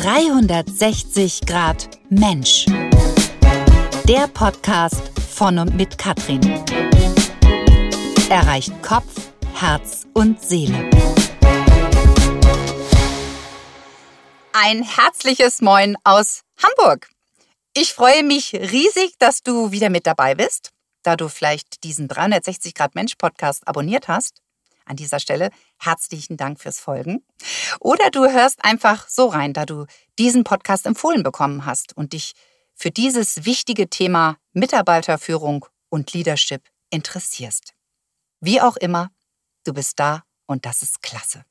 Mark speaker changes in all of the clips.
Speaker 1: 360 Grad Mensch. Der Podcast von und mit Katrin. Erreicht Kopf, Herz und Seele.
Speaker 2: Ein herzliches Moin aus Hamburg. Ich freue mich riesig, dass du wieder mit dabei bist, da du vielleicht diesen 360 Grad Mensch Podcast abonniert hast. An dieser Stelle herzlichen Dank fürs Folgen. Oder du hörst einfach so rein, da du diesen Podcast empfohlen bekommen hast und dich für dieses wichtige Thema Mitarbeiterführung und Leadership interessierst. Wie auch immer, du bist da und das ist klasse.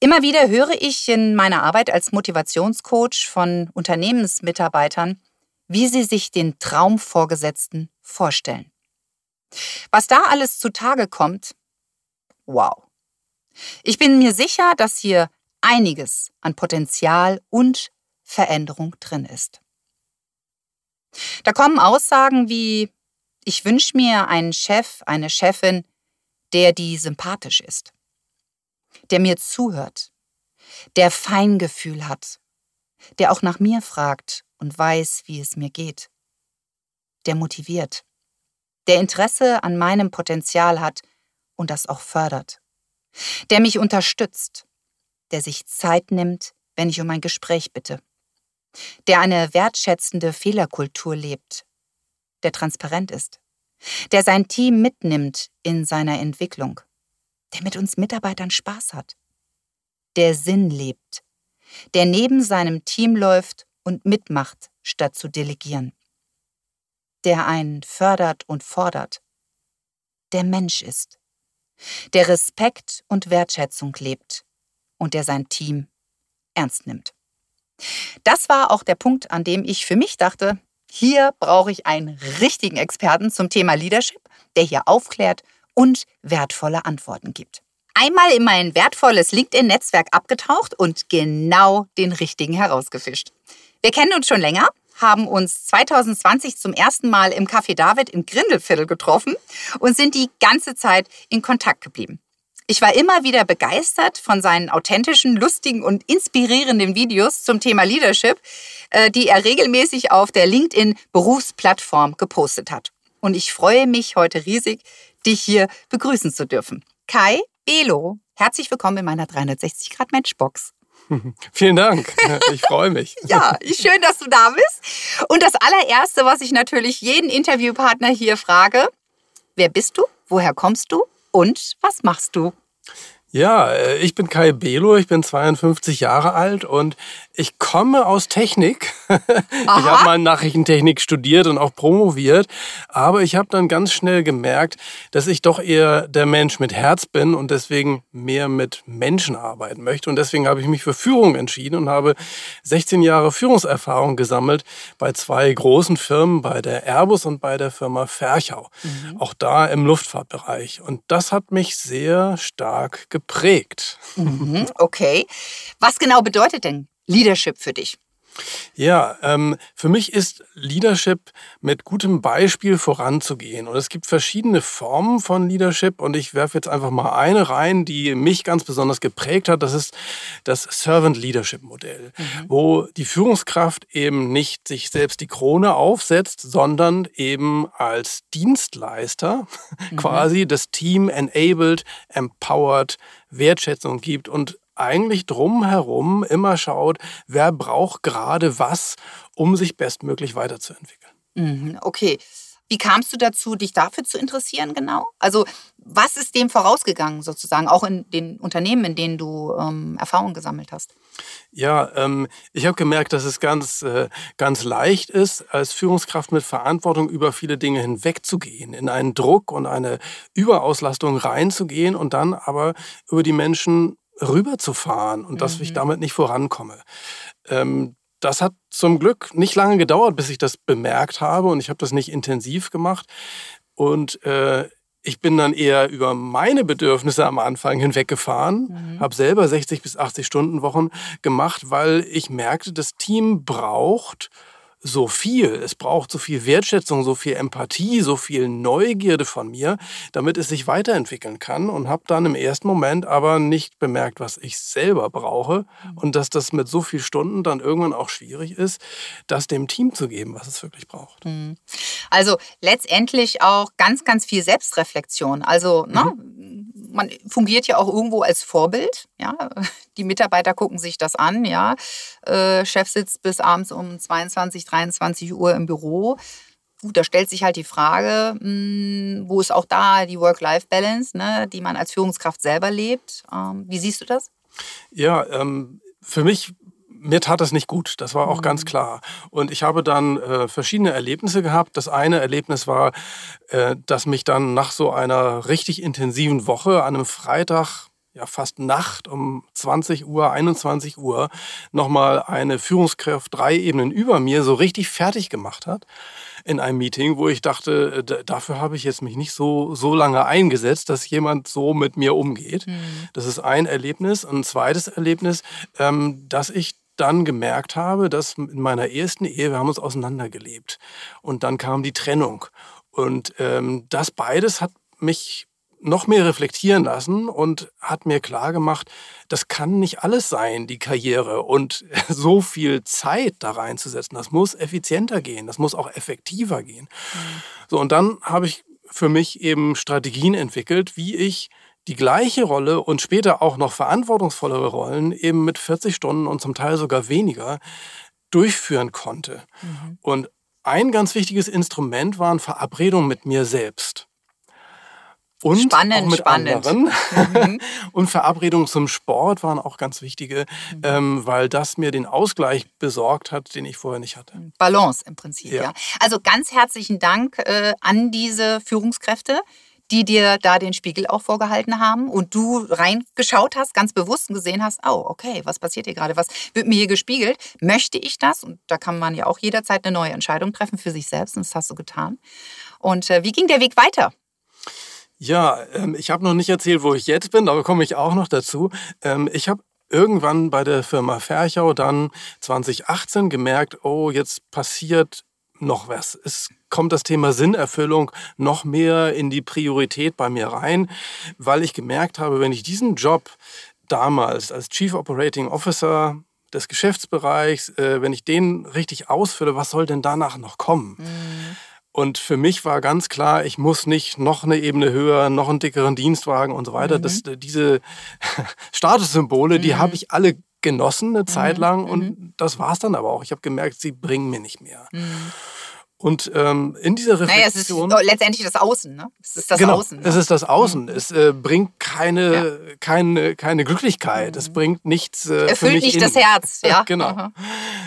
Speaker 2: Immer wieder höre ich in meiner Arbeit als Motivationscoach von Unternehmensmitarbeitern, wie sie sich den Traumvorgesetzten vorstellen. Was da alles zutage kommt, wow. Ich bin mir sicher, dass hier einiges an Potenzial und Veränderung drin ist. Da kommen Aussagen wie, ich wünsche mir einen Chef, eine Chefin, der die sympathisch ist, der mir zuhört, der Feingefühl hat, der auch nach mir fragt und weiß, wie es mir geht, der motiviert, der Interesse an meinem Potenzial hat und das auch fördert, der mich unterstützt, der sich Zeit nimmt, wenn ich um ein Gespräch bitte, der eine wertschätzende Fehlerkultur lebt, der transparent ist, der sein Team mitnimmt in seiner Entwicklung, der mit uns Mitarbeitern Spaß hat, der Sinn lebt, der neben seinem Team läuft und mitmacht, statt zu delegieren. Der einen fördert und fordert, der Mensch ist, der Respekt und Wertschätzung lebt und der sein Team ernst nimmt. Das war auch der Punkt, an dem ich für mich dachte, hier brauche ich einen richtigen Experten zum Thema Leadership, der hier aufklärt und wertvolle Antworten gibt. Einmal in mein wertvolles LinkedIn-Netzwerk abgetaucht und genau den richtigen herausgefischt. Wir kennen uns schon länger haben uns 2020 zum ersten Mal im Café David im Grindelviertel getroffen und sind die ganze Zeit in Kontakt geblieben. Ich war immer wieder begeistert von seinen authentischen, lustigen und inspirierenden Videos zum Thema Leadership, äh, die er regelmäßig auf der LinkedIn Berufsplattform gepostet hat. Und ich freue mich heute riesig, dich hier begrüßen zu dürfen. Kai Belo, herzlich willkommen in meiner 360 Grad Matchbox.
Speaker 3: Vielen Dank. Ich freue mich.
Speaker 2: ja, schön, dass du da bist. Und das allererste, was ich natürlich jeden Interviewpartner hier frage, wer bist du? Woher kommst du? Und was machst du?
Speaker 3: Ja, äh, ich bin Kai Belo, ich bin 52 Jahre alt und ich komme aus Technik. Aha. Ich habe mal Nachrichtentechnik studiert und auch promoviert, aber ich habe dann ganz schnell gemerkt, dass ich doch eher der Mensch mit Herz bin und deswegen mehr mit Menschen arbeiten möchte. Und deswegen habe ich mich für Führung entschieden und habe 16 Jahre Führungserfahrung gesammelt bei zwei großen Firmen, bei der Airbus und bei der Firma Ferchau. Mhm. Auch da im Luftfahrtbereich. Und das hat mich sehr stark geprägt.
Speaker 2: Mhm, okay. Was genau bedeutet denn Leadership für dich?
Speaker 3: Ja, ähm, für mich ist Leadership mit gutem Beispiel voranzugehen. Und es gibt verschiedene Formen von Leadership. Und ich werfe jetzt einfach mal eine rein, die mich ganz besonders geprägt hat. Das ist das Servant Leadership Modell, mhm. wo die Führungskraft eben nicht sich selbst die Krone aufsetzt, sondern eben als Dienstleister mhm. quasi das Team enabled, empowered, Wertschätzung gibt und eigentlich drumherum immer schaut, wer braucht gerade was, um sich bestmöglich weiterzuentwickeln.
Speaker 2: Mhm, okay. Wie kamst du dazu, dich dafür zu interessieren genau? Also was ist dem vorausgegangen sozusagen, auch in den Unternehmen, in denen du ähm, Erfahrung gesammelt hast?
Speaker 3: Ja, ähm, ich habe gemerkt, dass es ganz, äh, ganz leicht ist, als Führungskraft mit Verantwortung über viele Dinge hinwegzugehen, in einen Druck und eine Überauslastung reinzugehen und dann aber über die Menschen rüberzufahren und mhm. dass ich mhm. damit nicht vorankomme. Ähm, das hat zum Glück nicht lange gedauert, bis ich das bemerkt habe und ich habe das nicht intensiv gemacht. Und äh, ich bin dann eher über meine Bedürfnisse am Anfang hinweggefahren, mhm. habe selber 60 bis 80 Stunden Wochen gemacht, weil ich merkte, das Team braucht so viel, es braucht so viel Wertschätzung, so viel Empathie, so viel Neugierde von mir, damit es sich weiterentwickeln kann und habe dann im ersten Moment aber nicht bemerkt, was ich selber brauche mhm. und dass das mit so vielen Stunden dann irgendwann auch schwierig ist, das dem Team zu geben, was es wirklich braucht. Mhm.
Speaker 2: Also letztendlich auch ganz, ganz viel Selbstreflexion. Also ne, mhm. Man fungiert ja auch irgendwo als Vorbild. Ja, die Mitarbeiter gucken sich das an. Ja, äh, Chef sitzt bis abends um 22, 23 Uhr im Büro. Gut, da stellt sich halt die Frage, mh, hm, wo ist auch da die Work-Life-Balance, ne, die man als Führungskraft selber lebt. Ähm, wie siehst du das?
Speaker 3: Ja, ähm, für mich mir tat das nicht gut, das war auch mhm. ganz klar. Und ich habe dann äh, verschiedene Erlebnisse gehabt. Das eine Erlebnis war, äh, dass mich dann nach so einer richtig intensiven Woche an einem Freitag ja fast Nacht um 20 Uhr, 21 Uhr nochmal eine Führungskraft drei Ebenen über mir so richtig fertig gemacht hat in einem Meeting, wo ich dachte, äh, dafür habe ich jetzt mich nicht so, so lange eingesetzt, dass jemand so mit mir umgeht. Mhm. Das ist ein Erlebnis. Und ein zweites Erlebnis, ähm, dass ich dann gemerkt habe, dass in meiner ersten Ehe, wir haben uns auseinandergelebt. Und dann kam die Trennung. Und ähm, das beides hat mich noch mehr reflektieren lassen und hat mir klar gemacht, das kann nicht alles sein, die Karriere und so viel Zeit da reinzusetzen. Das muss effizienter gehen, das muss auch effektiver gehen. Mhm. So, und dann habe ich für mich eben Strategien entwickelt, wie ich die gleiche Rolle und später auch noch verantwortungsvollere Rollen eben mit 40 Stunden und zum Teil sogar weniger durchführen konnte. Mhm. Und ein ganz wichtiges Instrument waren Verabredungen mit mir selbst und spannend, auch mit spannend. anderen. Mhm. und Verabredungen zum Sport waren auch ganz wichtige, mhm. ähm, weil das mir den Ausgleich besorgt hat, den ich vorher nicht hatte.
Speaker 2: Balance im Prinzip, ja. ja. Also ganz herzlichen Dank äh, an diese Führungskräfte die dir da den Spiegel auch vorgehalten haben und du reingeschaut hast, ganz bewusst und gesehen hast, oh, okay, was passiert hier gerade? Was wird mir hier gespiegelt? Möchte ich das? Und da kann man ja auch jederzeit eine neue Entscheidung treffen für sich selbst und das hast du getan. Und äh, wie ging der Weg weiter?
Speaker 3: Ja, ähm, ich habe noch nicht erzählt, wo ich jetzt bin, aber komme ich auch noch dazu. Ähm, ich habe irgendwann bei der Firma Ferchau dann 2018 gemerkt, oh, jetzt passiert noch was. Es kommt das Thema Sinnerfüllung noch mehr in die Priorität bei mir rein, weil ich gemerkt habe, wenn ich diesen Job damals als Chief Operating Officer des Geschäftsbereichs, äh, wenn ich den richtig ausfülle, was soll denn danach noch kommen? Mhm. Und für mich war ganz klar, ich muss nicht noch eine Ebene höher, noch einen dickeren Dienstwagen und so weiter. Mhm. Das, diese Statussymbole, mhm. die habe ich alle genossen eine Zeit mhm. lang und mhm. das war es dann aber auch. Ich habe gemerkt, sie bringen mir nicht mehr. Mhm. Und ähm, in dieser Reflexion.
Speaker 2: Naja, es ist letztendlich das Außen, ne? Es ist das
Speaker 3: genau,
Speaker 2: Außen.
Speaker 3: Es ist das Außen. Mhm. Es äh, bringt keine, ja. keine, keine Glücklichkeit. Mhm. Es bringt nichts. Äh,
Speaker 2: Erfüllt nicht in. das Herz, ja.
Speaker 3: genau. Mhm.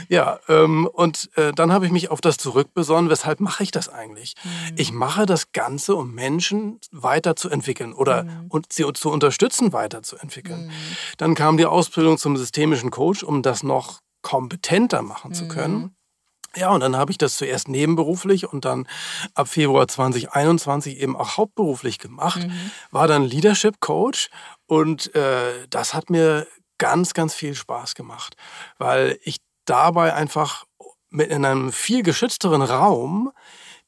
Speaker 3: Ja, ähm, und äh, dann habe ich mich auf das zurückbesonnen. Weshalb mache ich das eigentlich? Mhm. Ich mache das Ganze, um Menschen weiterzuentwickeln oder mhm. und sie zu unterstützen, weiterzuentwickeln. Mhm. Dann kam die Ausbildung zum systemischen Coach, um das noch kompetenter machen zu können. Ja, und dann habe ich das zuerst nebenberuflich und dann ab Februar 2021 eben auch hauptberuflich gemacht, mhm. war dann Leadership Coach und äh, das hat mir ganz, ganz viel Spaß gemacht, weil ich dabei einfach mit in einem viel geschützteren Raum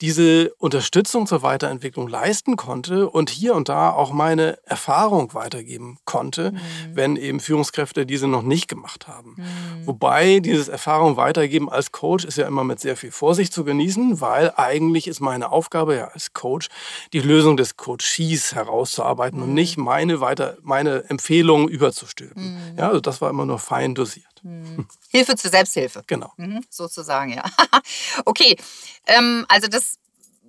Speaker 3: diese Unterstützung zur Weiterentwicklung leisten konnte und hier und da auch meine Erfahrung weitergeben konnte, mhm. wenn eben Führungskräfte diese noch nicht gemacht haben. Mhm. Wobei dieses Erfahrung weitergeben als Coach ist ja immer mit sehr viel Vorsicht zu genießen, weil eigentlich ist meine Aufgabe ja als Coach, die Lösung des Coaches herauszuarbeiten mhm. und nicht meine, weiter, meine Empfehlungen überzustülpen. Mhm. Ja, also das war immer nur fein dosiert.
Speaker 2: Mhm. Hilfe zur Selbsthilfe.
Speaker 3: Genau.
Speaker 2: Mhm, sozusagen, ja. okay, ähm, also das,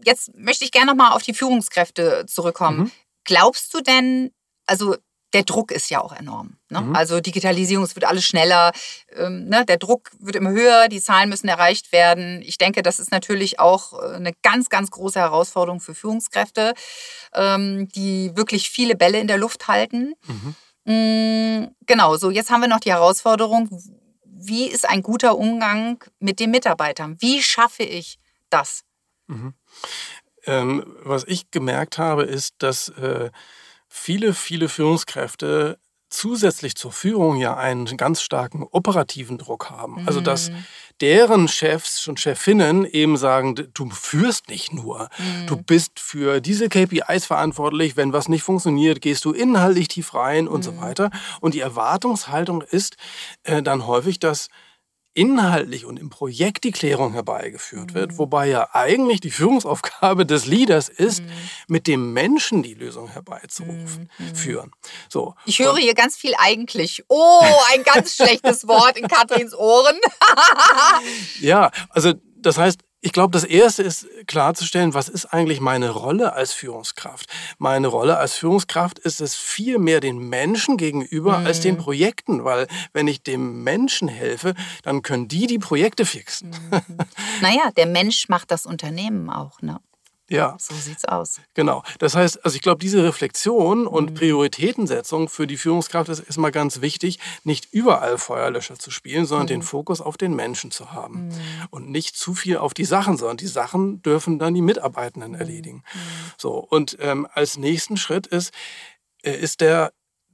Speaker 2: jetzt möchte ich gerne nochmal auf die Führungskräfte zurückkommen. Mhm. Glaubst du denn, also der Druck ist ja auch enorm. Ne? Mhm. Also Digitalisierung, es wird alles schneller, ähm, ne? der Druck wird immer höher, die Zahlen müssen erreicht werden. Ich denke, das ist natürlich auch äh, eine ganz, ganz große Herausforderung für Führungskräfte, ähm, die wirklich viele Bälle in der Luft halten. Mhm. Mm, genau, so jetzt haben wir noch die Herausforderung, wie ist ein guter Umgang mit den Mitarbeitern? Wie schaffe ich das? Mhm.
Speaker 3: Ähm, was ich gemerkt habe, ist, dass äh, viele, viele Führungskräfte zusätzlich zur Führung ja einen ganz starken operativen Druck haben. Also dass mhm. deren Chefs und Chefinnen eben sagen, du führst nicht nur, mhm. du bist für diese KPIs verantwortlich, wenn was nicht funktioniert, gehst du inhaltlich tief rein und mhm. so weiter. Und die Erwartungshaltung ist äh, dann häufig, dass inhaltlich und im Projekt die Klärung herbeigeführt wird, mhm. wobei ja eigentlich die Führungsaufgabe des Leaders ist, mhm. mit dem Menschen die Lösung herbeizurufen, mhm. führen. So.
Speaker 2: Ich höre und hier ganz viel eigentlich. Oh, ein ganz schlechtes Wort in Katrins Ohren.
Speaker 3: ja, also das heißt, ich glaube, das Erste ist klarzustellen, was ist eigentlich meine Rolle als Führungskraft? Meine Rolle als Führungskraft ist es viel mehr den Menschen gegenüber mhm. als den mhm. Projekten, weil wenn ich dem Menschen helfe, dann können die die Projekte fixen. Mhm.
Speaker 2: naja, der Mensch macht das Unternehmen auch, ne?
Speaker 3: Ja.
Speaker 2: So sieht's aus.
Speaker 3: Genau. Das heißt, also ich glaube, diese Reflexion und mhm. Prioritätensetzung für die Führungskraft ist erstmal ganz wichtig, nicht überall Feuerlöscher zu spielen, sondern mhm. den Fokus auf den Menschen zu haben. Mhm. Und nicht zu viel auf die Sachen, sondern die Sachen dürfen dann die Mitarbeitenden mhm. erledigen. Mhm. So. Und ähm, als nächsten Schritt ist, äh, ist der,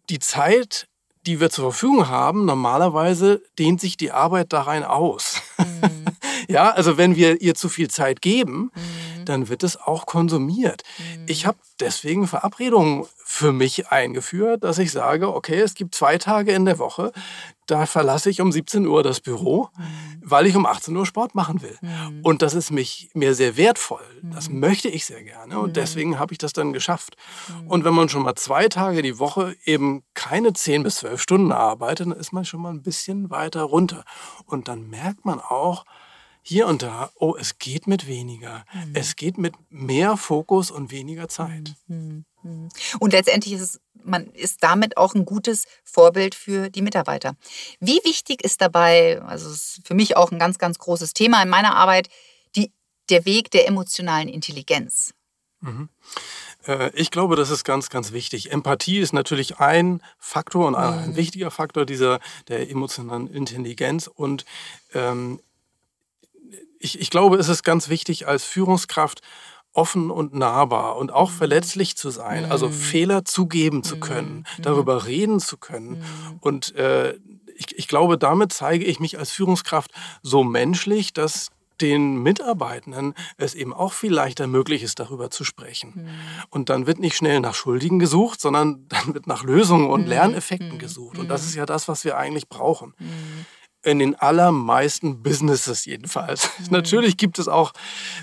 Speaker 3: die Zeit, die wir zur Verfügung haben, normalerweise dehnt sich die Arbeit da rein aus. Ja, also wenn wir ihr zu viel Zeit geben, mhm. dann wird es auch konsumiert. Mhm. Ich habe deswegen Verabredungen für mich eingeführt, dass ich sage, okay, es gibt zwei Tage in der Woche, da verlasse ich um 17 Uhr das Büro, mhm. weil ich um 18 Uhr Sport machen will. Mhm. Und das ist mich, mir sehr wertvoll. Das mhm. möchte ich sehr gerne. Und mhm. deswegen habe ich das dann geschafft. Und wenn man schon mal zwei Tage die Woche eben keine 10 bis 12 Stunden arbeitet, dann ist man schon mal ein bisschen weiter runter. Und dann merkt man auch, hier und da, oh, es geht mit weniger. Mhm. Es geht mit mehr Fokus und weniger Zeit. Mhm.
Speaker 2: mhm. Und letztendlich ist es, man ist damit auch ein gutes Vorbild für die Mitarbeiter. Wie wichtig ist dabei, also es ist für mich auch ein ganz, ganz großes Thema in meiner Arbeit, die, der Weg der emotionalen Intelligenz?
Speaker 3: Mhm. Äh, ich glaube, das ist ganz, ganz wichtig. Empathie ist natürlich ein Faktor und ein, mhm. wichtiger Faktor dieser der emotionalen Intelligenz. Und ähm, ich, ich glaube, es ist ganz wichtig, als Führungskraft offen und nahbar und auch mhm. verletzlich zu sein, also mhm. Fehler zugeben zu können, mhm. darüber reden zu können. Und äh, ich, ich glaube, damit zeige ich mich als Führungskraft so menschlich, dass den Mitarbeitenden es eben auch viel leichter möglich ist, darüber zu sprechen. Mhm. Und dann wird nicht schnell nach Schuldigen gesucht, sondern dann wird nach Lösungen und mhm. Lerneffekten mhm. gesucht. Und das ist ja das, was wir eigentlich brauchen in den allermeisten Businesses jedenfalls. Mhm. Natürlich gibt es auch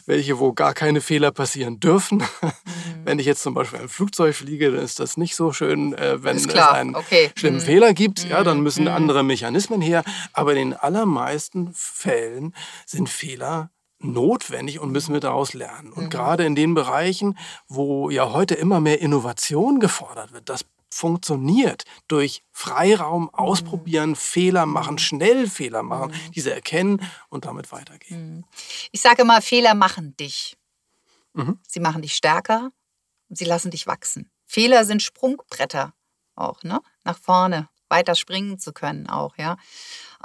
Speaker 3: welche, wo gar keine Fehler passieren dürfen. Mhm. Wenn ich jetzt zum Beispiel ein Flugzeug fliege, dann ist das nicht so schön, äh, wenn es einen okay. schlimmen mhm. Fehler gibt. Ja, dann mhm. müssen mhm. andere Mechanismen her. Aber in den allermeisten Fällen sind Fehler notwendig und müssen wir daraus lernen. Und mhm. gerade in den Bereichen, wo ja heute immer mehr Innovation gefordert wird, das funktioniert durch Freiraum mhm. ausprobieren, mhm. Fehler machen, schnell Fehler machen, mhm. diese erkennen und damit weitergehen. Mhm.
Speaker 2: Ich sage mal, Fehler machen dich. Mhm. Sie machen dich stärker und sie lassen dich wachsen. Fehler sind Sprungbretter auch, ne? Nach vorne, weiter springen zu können auch, ja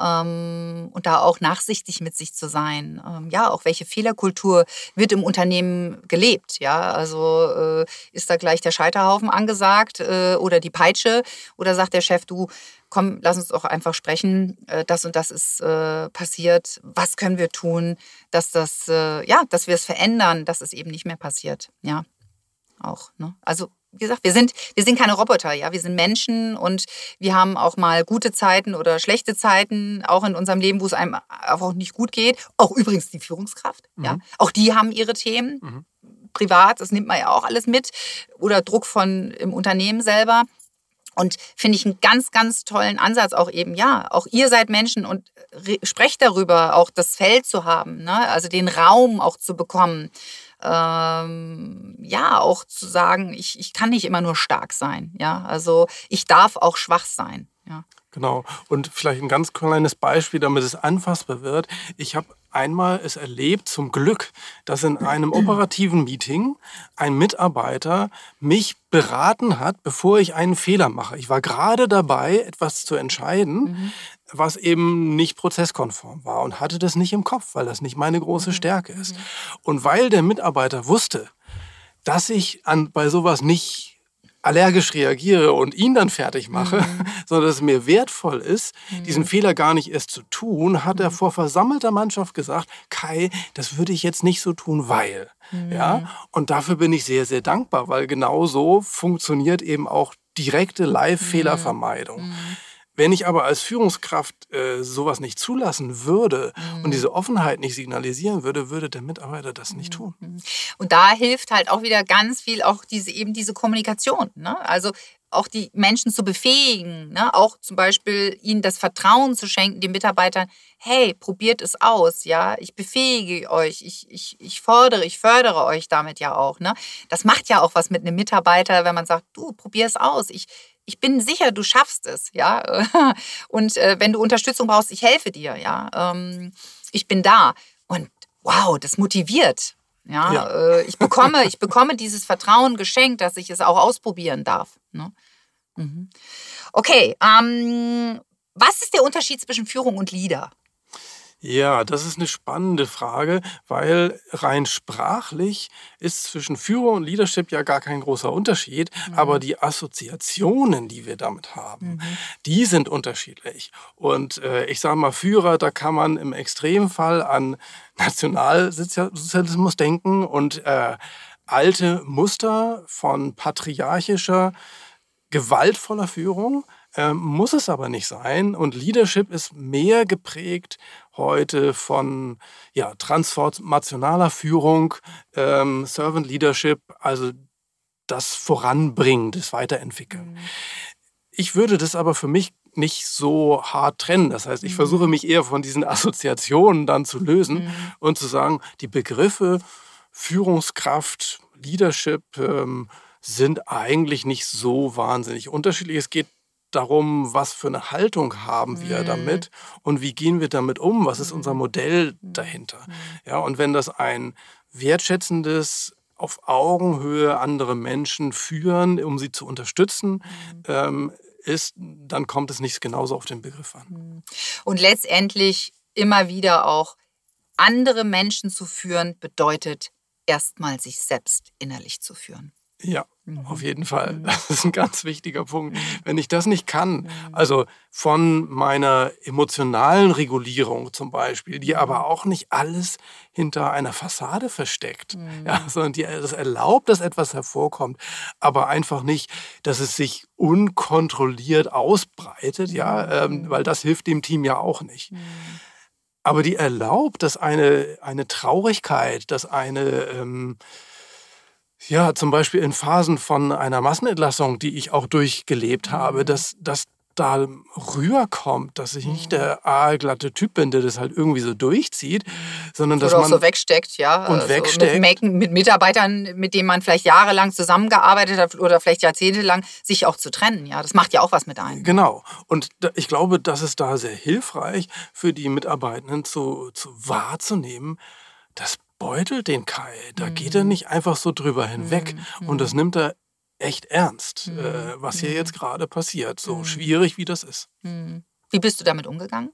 Speaker 2: ähm, und da auch nachsichtig mit sich zu sein. Ähm, ja, auch welche Fehlerkultur wird im Unternehmen gelebt? Ja, also äh, ist da gleich der Scheiterhaufen angesagt äh, oder die Peitsche oder sagt der Chef, du, komm, lass uns doch einfach sprechen, äh, das und das ist passiert, was können wir tun, dass das, ja, dass wir es verändern, dass es eben nicht mehr passiert, ja, auch, ne? Also wie gesagt, wir sind, wir sind keine Roboter, ja, wir sind Menschen und wir haben auch mal gute Zeiten oder schlechte Zeiten, auch in unserem Leben, wo es einem auch nicht gut geht. Auch übrigens die Führungskraft, mhm. ja, auch die haben ihre Themen. Mhm. Privat, das nimmt man ja auch alles mit oder Druck von im Unternehmen selber. Und finde ich einen ganz, ganz tollen Ansatz auch eben, ja, auch ihr seid Menschen und sprecht darüber, auch das Feld zu haben, ne? also den Raum auch zu bekommen ähm, ja, auch zu sagen, ich, ich kann nicht immer nur stark sein. Ja, also ich darf auch schwach sein. Ja.
Speaker 3: Genau. Und vielleicht ein ganz kleines Beispiel, damit es anfassbar wird. Ich habe einmal es erlebt, zum Glück, dass in einem operativen Meeting ein Mitarbeiter mich beraten hat, bevor ich einen Fehler mache. Ich war gerade dabei, etwas zu entscheiden. Mhm was eben nicht prozesskonform war und hatte das nicht im Kopf, weil das nicht meine große mhm. Stärke ist. Und weil der Mitarbeiter wusste, dass ich an, bei sowas nicht allergisch reagiere und ihn dann fertig mache, mhm. sondern dass es mir wertvoll ist, mhm. diesen Fehler gar nicht erst zu tun, hat er mhm. vor versammelter Mannschaft gesagt, Kai, das würde ich jetzt nicht so tun, weil. Ja, mhm. und dafür bin ich sehr, sehr dankbar, weil genau so funktioniert eben auch direkte Live-Fehlervermeidung. Mhm. Wenn ich aber als Führungskraft äh, sowas nicht zulassen würde mhm. und diese Offenheit nicht signalisieren würde, würde der Mitarbeiter das nicht mhm. tun.
Speaker 2: Und da hilft halt auch wieder ganz viel auch diese eben diese Kommunikation. Ne? Also auch die Menschen zu befähigen, ne? auch zum Beispiel ihnen das Vertrauen zu schenken, den Mitarbeitern, hey, probiert es aus, ja, ich befähige euch, ich, ich, ich fordere, ich fördere euch damit ja auch. Ne? Das macht ja auch was mit einem Mitarbeiter, wenn man sagt, du, probier es aus, ich, ich bin sicher, du schaffst es, ja. Und äh, wenn du Unterstützung brauchst, ich helfe dir, ja. Ähm, ich bin da. Und wow, das motiviert. Ja, ja. Äh, ich bekomme, ich bekomme dieses Vertrauen geschenkt, dass ich es auch ausprobieren darf. Ne? Mhm. Okay, ähm, was ist der Unterschied zwischen Führung und Leader?
Speaker 3: Ja, das ist eine spannende Frage, weil rein sprachlich ist zwischen Führung und Leadership ja gar kein großer Unterschied, mhm. aber die Assoziationen, die wir damit haben, mhm. die sind unterschiedlich. Und äh, ich sage mal, Führer, da kann man im Extremfall an Nationalsozialismus denken und äh, alte Muster von patriarchischer, gewaltvoller Führung. Ähm, muss es aber nicht sein. Und Leadership ist mehr geprägt heute von ja, transformationaler Führung, ähm, Servant Leadership, also das Voranbringen, das Weiterentwickeln. Mhm. Ich würde das aber für mich nicht so hart trennen. Das heißt, ich mhm. versuche mich eher von diesen Assoziationen dann zu lösen mhm. und zu sagen, die Begriffe Führungskraft, Leadership ähm, sind eigentlich nicht so wahnsinnig unterschiedlich. Es geht darum, was für eine Haltung haben wir mhm. damit und wie gehen wir damit um, was ist unser mhm. Modell mhm. dahinter. Mhm. Ja, und wenn das ein wertschätzendes, auf Augenhöhe andere Menschen führen, um sie zu unterstützen, ähm, ist, dann kommt es nicht genauso auf den Begriff an.
Speaker 2: Und letztendlich immer wieder auch andere Menschen zu führen, bedeutet erstmal sich selbst innerlich zu führen.
Speaker 3: Ja, mhm. auf jeden Fall. Mhm. Das ist ein ganz wichtiger Punkt. Mhm. Wenn ich das nicht kann, also von meiner emotionalen Regulierung zum Beispiel, die aber auch nicht alles hinter einer Fassade versteckt, ja, sondern die das erlaubt, dass etwas hervorkommt, aber einfach nicht, dass es sich unkontrolliert ausbreitet, ja, ähm, weil das hilft dem Team ja auch nicht. Aber die erlaubt, dass eine, eine Traurigkeit, dass eine ähm, ja, zum Beispiel in Phasen von einer Massenentlassung, die ich auch durchgelebt habe, mhm. dass, dass da rüberkommt, dass ich nicht der aalglatte Typ bin, der das halt irgendwie so durchzieht, sondern dass
Speaker 2: Oder
Speaker 3: man
Speaker 2: auch so wegsteckt, ja.
Speaker 3: Und also wegsteckt.
Speaker 2: Mit, mit, Mitarbeitern, mit denen man vielleicht jahrelang zusammengearbeitet hat oder vielleicht jahrzehntelang, sich auch zu trennen, ja. Das macht ja auch was mit einem.
Speaker 3: Genau. Und ich glaube, das ist da sehr hilfreich für die Mitarbeitenden zu, zu wahrzunehmen, dass beutelt den Kai. Da mhm. geht er mhm. nicht einfach so drüber hinweg. Mhm. Und das mhm. nimmt er echt ernst, mhm. äh, was hier jetzt gerade passiert. So schwierig wie das ist.
Speaker 2: Wie bist du damit umgegangen?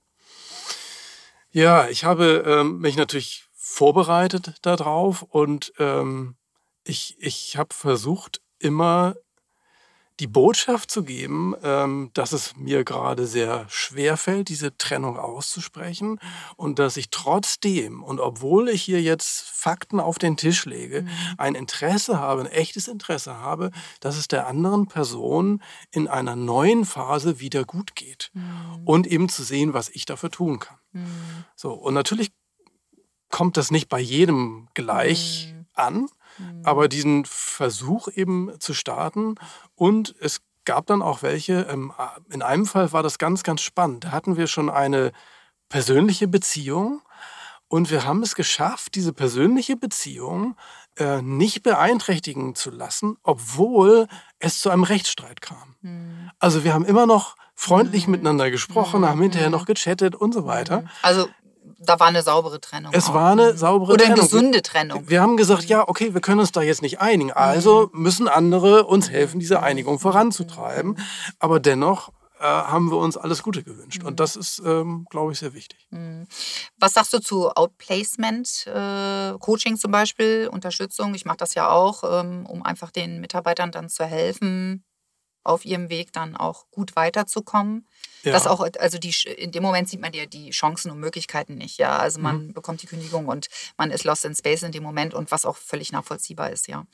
Speaker 3: Ja, ich habe ähm, mich natürlich vorbereitet darauf und ähm, ich, ich habe versucht, immer die Botschaft zu geben, ähm, dass es mir gerade sehr schwer fällt, diese Trennung auszusprechen und dass ich trotzdem und obwohl ich hier jetzt Fakten auf den Tisch lege, mhm. ein Interesse habe, ein echtes Interesse habe, dass es der anderen Person in einer neuen Phase wieder gut geht mhm. und eben zu sehen, was ich dafür tun kann. Mhm. So und natürlich kommt das nicht bei jedem gleich mhm. Aber diesen Versuch eben zu starten und es gab dann auch welche, ähm, in einem Fall war das ganz, ganz spannend. Da hatten wir schon eine persönliche Beziehung und wir haben es geschafft, diese persönliche Beziehung äh, nicht beeinträchtigen zu lassen, obwohl es zu einem Rechtsstreit kam. Mhm. Also wir haben immer noch freundlich mhm. miteinander gesprochen, mhm. haben hinterher noch gechattet und so weiter.
Speaker 2: Also da war eine saubere Trennung.
Speaker 3: Es auch. war eine saubere
Speaker 2: Oder
Speaker 3: Trennung.
Speaker 2: Oder eine gesunde Trennung.
Speaker 3: Wir haben gesagt, ja, okay, wir können uns da jetzt nicht einigen. Also mhm. müssen andere uns helfen, diese Einigung voranzutreiben. Aber dennoch äh, haben wir uns alles Gute gewünscht. Mhm. Und das ist, ähm, glaube ich, sehr wichtig. Mhm.
Speaker 2: Was sagst du zu Outplacement, äh, Coaching zum Beispiel, Unterstützung? Ich mache das ja auch, ähm, um einfach den Mitarbeitern dann zu helfen, auf ihrem Weg dann auch gut weiterzukommen. Ja. Das auch, also die, in dem Moment sieht man ja die Chancen und Möglichkeiten nicht. Ja, also man mhm. bekommt die Kündigung und man ist lost in space in dem Moment und was auch völlig nachvollziehbar ist, ja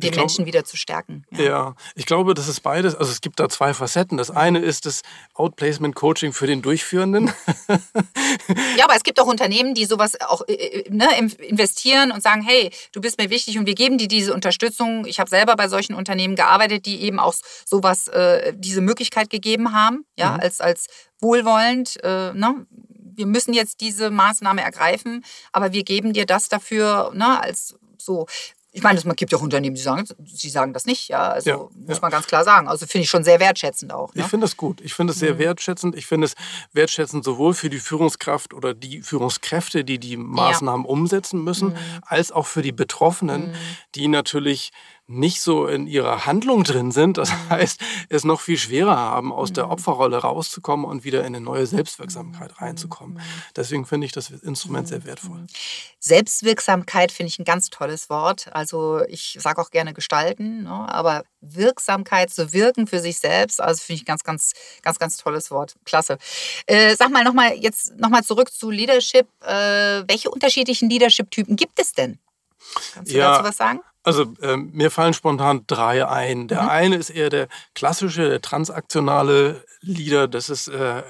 Speaker 2: den glaub, Menschen wieder zu stärken.
Speaker 3: Ja. ja. ich glaube, das ist beides. Also es gibt da zwei Facetten. Das eine ist das Outplacement Coaching für den Durchführenden.
Speaker 2: ja, aber es gibt auch Unternehmen, die sowas auch äh, äh, ne, investieren und sagen, hey, du bist mir wichtig und wir geben dir diese Unterstützung. Ich habe selber bei solchen Unternehmen gearbeitet, die eben auch sowas, äh, diese Möglichkeit gegeben haben, ja, mhm. als, als wohlwollend, äh, ne? wir müssen jetzt diese Maßnahme ergreifen, aber wir geben dir das dafür, ne, als so ich meine, es gibt ja auch Unternehmen, die sagen, sie sagen das nicht. Ja, also ja, muss ja. man ganz klar sagen. Also finde ich schon sehr wertschätzend auch.
Speaker 3: Ne? Ich finde das gut. Ich finde es sehr mhm. wertschätzend. Ich finde es wertschätzend sowohl für die Führungskraft oder die Führungskräfte, die die Maßnahmen ja. umsetzen müssen, mhm. als auch für die Betroffenen, mhm. die natürlich nicht so in ihrer Handlung drin sind. Das mhm. heißt, es noch viel schwerer haben, aus der mhm. Opferrolle rauszukommen und wieder in eine neue Selbstwirksamkeit mhm. reinzukommen. Deswegen finde ich das Instrument sehr wertvoll.
Speaker 2: Selbstwirksamkeit finde ich ein ganz tolles Wort. Also ich sage auch gerne gestalten, ne? aber Wirksamkeit, zu wirken für sich selbst, also finde ich ganz, ganz, ganz, ganz tolles Wort. Klasse. Äh, sag mal nochmal jetzt nochmal zurück zu Leadership. Äh, welche unterschiedlichen Leadership-Typen gibt es denn? Kannst du ja, dazu was sagen?
Speaker 3: Also äh, mir fallen spontan drei ein. Der mhm. eine ist eher der klassische, der transaktionale Leader. Das ist, äh,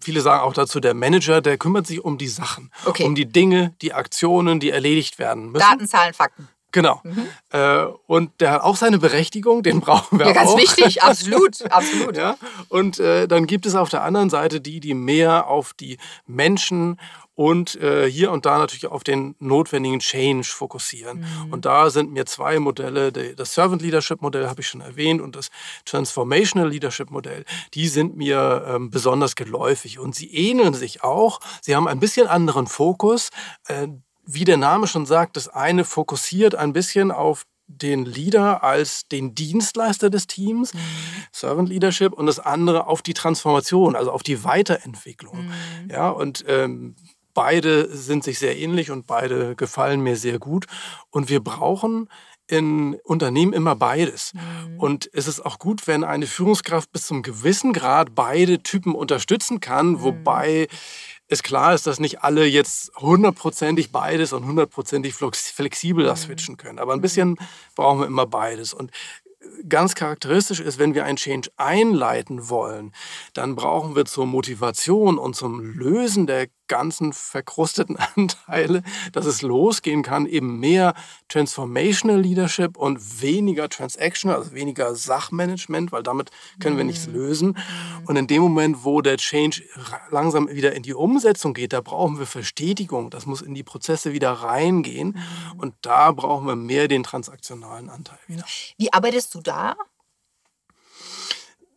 Speaker 3: viele sagen auch dazu, der Manager, der kümmert sich um die Sachen, okay. um die Dinge, die Aktionen, die erledigt werden müssen.
Speaker 2: Daten, Zahlen, Fakten.
Speaker 3: Genau. Mhm. Äh, und der hat auch seine Berechtigung, den brauchen wir ja,
Speaker 2: ganz
Speaker 3: auch.
Speaker 2: Ganz wichtig, absolut, absolut.
Speaker 3: ja? Und äh, dann gibt es auf der anderen Seite die, die mehr auf die Menschen und äh, hier und da natürlich auf den notwendigen Change fokussieren. Mhm. Und da sind mir zwei Modelle, das Servant Leadership Modell habe ich schon erwähnt und das Transformational Leadership Modell, die sind mir ähm, besonders geläufig und sie ähneln sich auch. Sie haben ein bisschen anderen Fokus. Äh, wie der Name schon sagt, das eine fokussiert ein bisschen auf den Leader als den Dienstleister des Teams, mhm. Servant Leadership, und das andere auf die Transformation, also auf die Weiterentwicklung. Mhm. Ja, und ähm, beide sind sich sehr ähnlich und beide gefallen mir sehr gut. Und wir brauchen in Unternehmen immer beides. Mhm. Und es ist auch gut, wenn eine Führungskraft bis zum gewissen Grad beide Typen unterstützen kann, mhm. wobei es klar ist, dass nicht alle jetzt hundertprozentig beides und hundertprozentig flexibel das mhm. switchen können. Aber ein mhm. bisschen brauchen wir immer beides. Und ganz charakteristisch ist, wenn wir ein Change einleiten wollen, dann brauchen wir zur Motivation und zum Lösen der ganzen verkrusteten Anteile, dass es losgehen kann, eben mehr Transformational Leadership und weniger Transactional, also weniger Sachmanagement, weil damit können wir nichts mhm. lösen. Mhm. Und in dem Moment, wo der Change langsam wieder in die Umsetzung geht, da brauchen wir Verstetigung, das muss in die Prozesse wieder reingehen mhm. und da brauchen wir mehr den transaktionalen Anteil wieder.
Speaker 2: Wie arbeitest du da?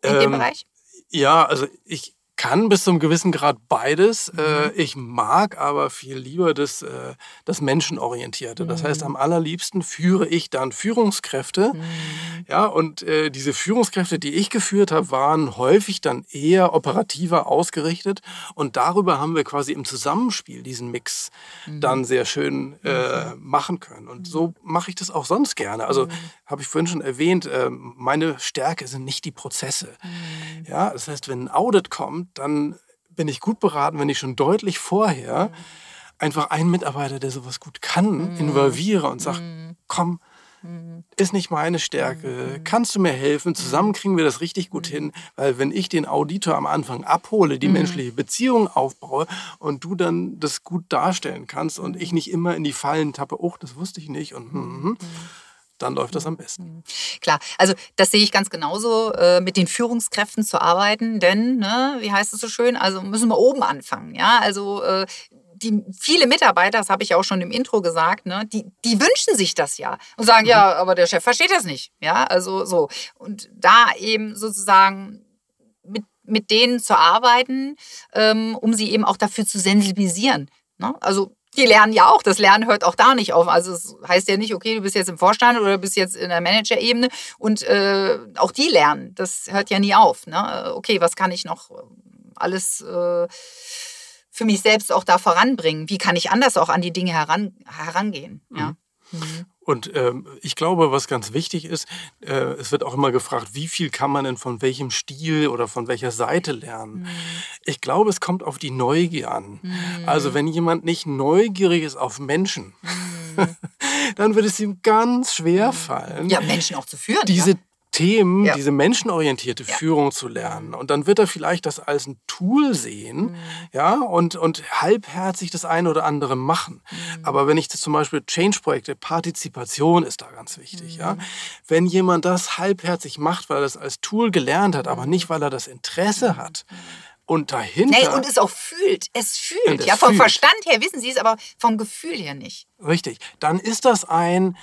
Speaker 2: In ähm, dem Bereich?
Speaker 3: Ja, also ich, kann bis zum gewissen Grad beides. Mhm. Äh, ich mag aber viel lieber das, äh, das Menschenorientierte. Das heißt, mhm. am allerliebsten führe ich dann Führungskräfte. Mhm. Ja, und äh, diese Führungskräfte, die ich geführt habe, waren häufig dann eher operativer ausgerichtet. Und darüber haben wir quasi im Zusammenspiel diesen Mix mhm. dann sehr schön äh, mhm. machen können. Und so mache ich das auch sonst gerne. Also mhm. habe ich vorhin schon erwähnt, äh, meine Stärke sind nicht die Prozesse. Ja, das heißt, wenn ein Audit kommt, dann bin ich gut beraten, wenn ich schon deutlich vorher mhm. einfach einen Mitarbeiter, der sowas gut kann, mhm. involviere und sage, mhm. komm, mhm. ist nicht meine Stärke, mhm. kannst du mir helfen, zusammen kriegen wir das richtig gut hin, weil wenn ich den Auditor am Anfang abhole, die menschliche Beziehung aufbaue und du dann das gut darstellen kannst und ich nicht immer in die Fallen tappe, oh, das wusste ich nicht und hm, hm, dann läuft das am besten. Mhm.
Speaker 2: Klar, also das sehe ich ganz genauso, äh, mit den Führungskräften zu arbeiten, denn, ne, wie heißt es so schön, also müssen wir oben anfangen. Ja, also äh, die, viele Mitarbeiter, das habe ich auch schon im Intro gesagt, ne, die, die wünschen sich das ja und sagen, mhm. ja, aber der Chef versteht das nicht. Ja, also so. Und da eben sozusagen mit, mit denen zu arbeiten, ähm, um sie eben auch dafür zu sensibilisieren. Ne? Also Die lernen ja auch. Das Lernen hört auch da nicht auf. Also es heißt ja nicht, okay, du bist jetzt im Vorstand oder bist jetzt in der Managerebene und äh, auch die lernen. Das hört ja nie auf. Ne? Okay, was kann ich noch alles äh, für mich selbst auch da voranbringen? Wie kann ich anders auch an die Dinge heran, herangehen? Ja. Mhm.
Speaker 3: Mhm. Und ähm, ich glaube, was ganz wichtig ist, äh, es wird auch immer gefragt, wie viel kann man denn von welchem Stil oder von welcher Seite lernen? Mhm. Ich glaube, es kommt auf die Neugier an. Mhm. Also wenn jemand nicht neugierig ist auf Menschen, mhm. dann wird es ihm ganz schwer fallen.
Speaker 2: Ja, Menschen auch zu führen.
Speaker 3: Diese ja? Themen, ja. diese menschenorientierte ja. Führung zu lernen. Und dann wird er vielleicht das als ein Tool sehen, mhm. ja, und, und halbherzig das eine oder andere machen. Mhm. Aber wenn ich das zum Beispiel Change-Projekte, Partizipation ist da ganz wichtig, mhm. ja. Wenn jemand das halbherzig macht, weil er das als Tool gelernt hat, aber nicht, weil er das Interesse mhm. hat, und dahinter.
Speaker 2: Nee, und es auch fühlt. Es fühlt. Ja, vom fühlt. Verstand her wissen Sie es, aber vom Gefühl her nicht.
Speaker 3: Richtig. Dann ist das ein,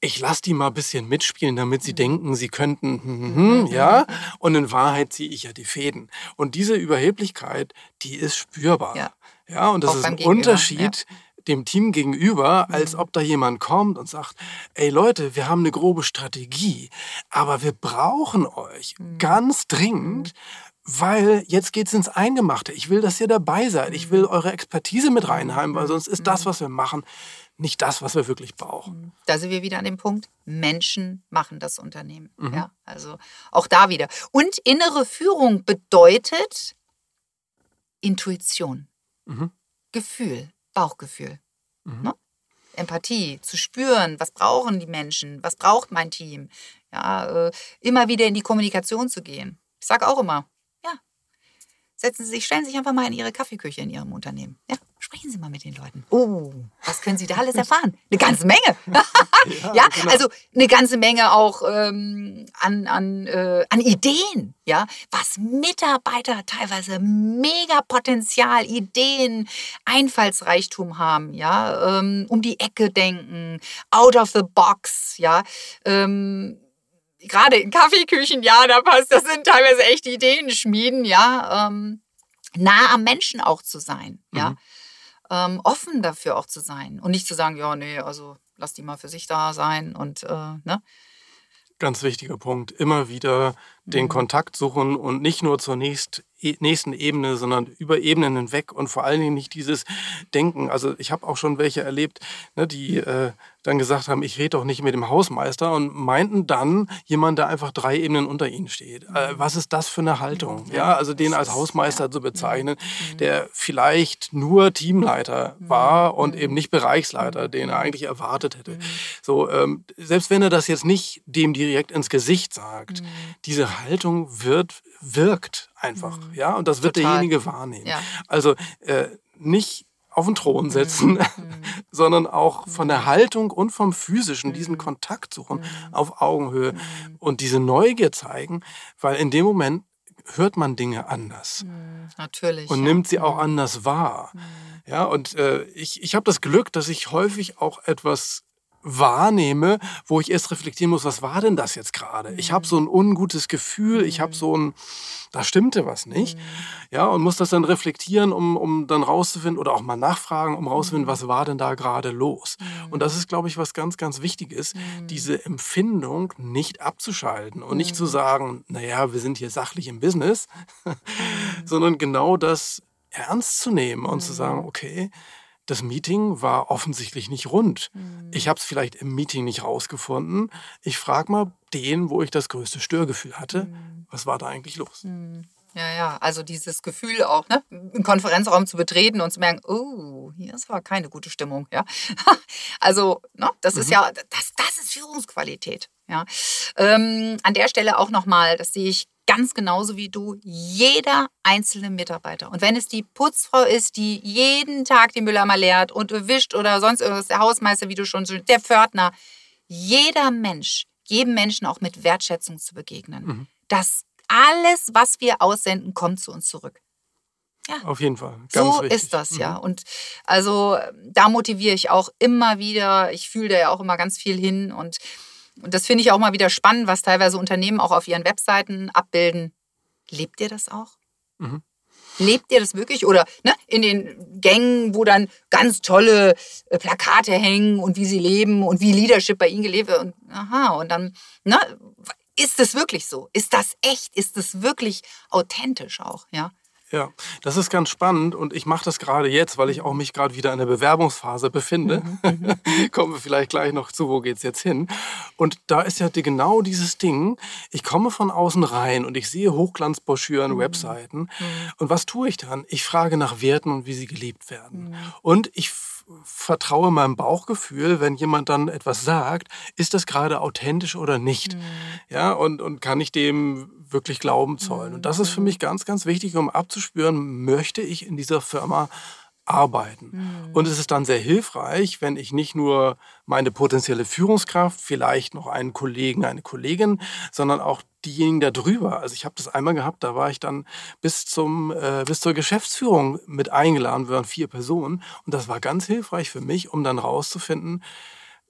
Speaker 3: ich lasse die mal ein bisschen mitspielen, damit sie mhm. denken, sie könnten, hm, hm, hm, ja. Und in Wahrheit ziehe ich ja die Fäden. Und diese Überheblichkeit, die ist spürbar. Ja, ja und das Auch ist ein Unterschied. Ja. dem Team gegenüber, als mhm. ob da jemand kommt und sagt, ey Leute, wir haben eine grobe Strategie, aber wir brauchen euch mhm. ganz dringend, weil jetzt geht es ins Eingemachte. Ich will, dass ihr dabei seid. Ich will eure Expertise mit reinhaben, weil sonst ist das, was wir machen, nicht das, was wir wirklich brauchen. Mhm.
Speaker 2: Da sind wir wieder an dem Punkt, Menschen machen das Unternehmen. Mhm. Ja, also auch da wieder. Und innere Führung bedeutet Intuition, mhm. Gefühl, Bauchgefühl. Mhm. Ne? Empathie, zu spüren, was brauchen die Menschen, was braucht mein Team. Ja, äh, immer wieder in die Kommunikation zu gehen. Ich sage auch immer, ja, setzen Sie sich, stellen Sie sich einfach mal in Ihre Kaffeeküche in Ihrem Unternehmen. Ja, Sprechen Sie mal mit den Leuten. Oh, was können Sie da alles erfahren? Eine ganze Menge. ja, ja genau. also eine ganze Menge auch ähm, an, an, äh, an Ideen. Ja, was Mitarbeiter teilweise mega Potenzial, Ideen, Einfallsreichtum haben. Ja, ähm, um die Ecke denken, out of the box. Ja, ähm, gerade in Kaffeeküchen, ja, da passt, das sind teilweise echt Ideen schmieden. Ja, ähm, nah am Menschen auch zu sein. Ja. Mhm ähm, offen dafür auch zu sein und nicht zu sagen, ja, nee, also lass die mal für sich da sein und äh, ne?
Speaker 3: Ganz wichtiger Punkt. Immer wieder den mhm. Kontakt suchen und nicht nur zur nächst, nächsten Ebene, sondern über Ebenen hinweg und vor allen Dingen nicht dieses Denken. Also ich habe auch schon welche erlebt, ne, die äh, dann gesagt haben, ich rede doch nicht mit dem Hausmeister und meinten dann jemand, der einfach drei Ebenen unter ihnen steht. Äh, was ist das für eine Haltung? Ja, also den als Hausmeister zu bezeichnen, der vielleicht nur Teamleiter war und eben nicht Bereichsleiter, den er eigentlich erwartet hätte. So, ähm, selbst wenn er das jetzt nicht dem direkt ins Gesicht sagt, diese Haltung wird, wirkt einfach. Ja, und das wird Total. derjenige wahrnehmen. Ja. Also äh, nicht auf den Thron mhm. setzen, mhm. sondern auch von der Haltung und vom physischen diesen mhm. Kontakt suchen auf Augenhöhe und diese Neugier zeigen, weil in dem Moment hört man Dinge anders.
Speaker 2: Natürlich.
Speaker 3: Und ja. nimmt sie auch anders wahr. Ja, und äh, ich, ich habe das Glück, dass ich häufig auch etwas wahrnehme, wo ich erst reflektieren muss, was war denn das jetzt gerade? Ich habe so ein ungutes Gefühl, ich habe so ein, da stimmte was nicht. Mhm. Ja, und muss das dann reflektieren, um, um dann rauszufinden oder auch mal nachfragen, um rauszufinden, mhm. was war denn da gerade los? Und das ist, glaube ich, was ganz, ganz wichtig ist, diese Empfindung nicht abzuschalten und nicht zu sagen, naja, wir sind hier sachlich im Business, sondern genau das ernst zu nehmen und zu sagen, okay, das Meeting war offensichtlich nicht rund. Mhm. Ich habe es vielleicht im Meeting nicht rausgefunden. Ich frage mal den, wo ich das größte Störgefühl hatte, mhm. was war da eigentlich los?
Speaker 2: Mhm. Ja, ja, also dieses Gefühl auch, ne, einen Konferenzraum zu betreten und zu merken, oh, hier ist aber keine gute Stimmung, ja. also, ne, das ist mhm. ja, das, das ist Führungsqualität, ja. Ähm, an der Stelle auch nochmal, das sehe ich ganz genauso wie du, jeder einzelne Mitarbeiter. Und wenn es die Putzfrau ist, die jeden Tag die Mülleimer leert und wischt oder sonst irgendwas, der Hausmeister, wie du schon, der Pförtner, jeder Mensch, jedem Menschen auch mit Wertschätzung zu begegnen. Mhm. Das alles, was wir aussenden, kommt zu uns zurück.
Speaker 3: Ja. Auf jeden Fall.
Speaker 2: Ganz so richtig. ist das, ja. Mhm. Und also da motiviere ich auch immer wieder. Ich fühle da ja auch immer ganz viel hin und und das finde ich auch mal wieder spannend, was teilweise Unternehmen auch auf ihren Webseiten abbilden. Lebt ihr das auch? Mhm. Lebt ihr das wirklich? Oder ne, in den Gängen, wo dann ganz tolle äh, Plakate hängen und wie sie leben und wie Leadership bei ihnen gelebt wird. Und, aha, und dann, ne, ist es wirklich so? Ist das echt? Ist es wirklich authentisch auch? Ja.
Speaker 3: Ja, das ist ganz spannend und ich mache das gerade jetzt, weil ich auch mich gerade wieder in der Bewerbungsphase befinde. Mhm, mhm. Kommen wir vielleicht gleich noch zu, wo geht's jetzt hin? Und da ist ja genau dieses Ding, ich komme von außen rein und ich sehe Hochglanzbroschüren, mhm. Webseiten. Mhm. Und was tue ich dann? Ich frage nach Werten und wie sie gelebt werden. Mhm. Und ich vertraue meinem Bauchgefühl, wenn jemand dann etwas sagt, ist das gerade authentisch oder nicht? Mhm. Ja, und, und kann ich dem wirklich Glauben zollen? Und das ist für mhm. mich ganz, ganz wichtig, um abzuspüren, möchte ich in dieser Firma arbeiten. Mhm. Und es ist dann sehr hilfreich, wenn ich nicht nur meine potenzielle Führungskraft, vielleicht noch einen Kollegen, eine Kollegin, sondern auch diejenigen da drüber. Also ich habe das einmal gehabt, da war ich dann bis, zum, äh, bis zur Geschäftsführung mit eingeladen, wir waren vier Personen. Und das war ganz hilfreich für mich, um dann rauszufinden,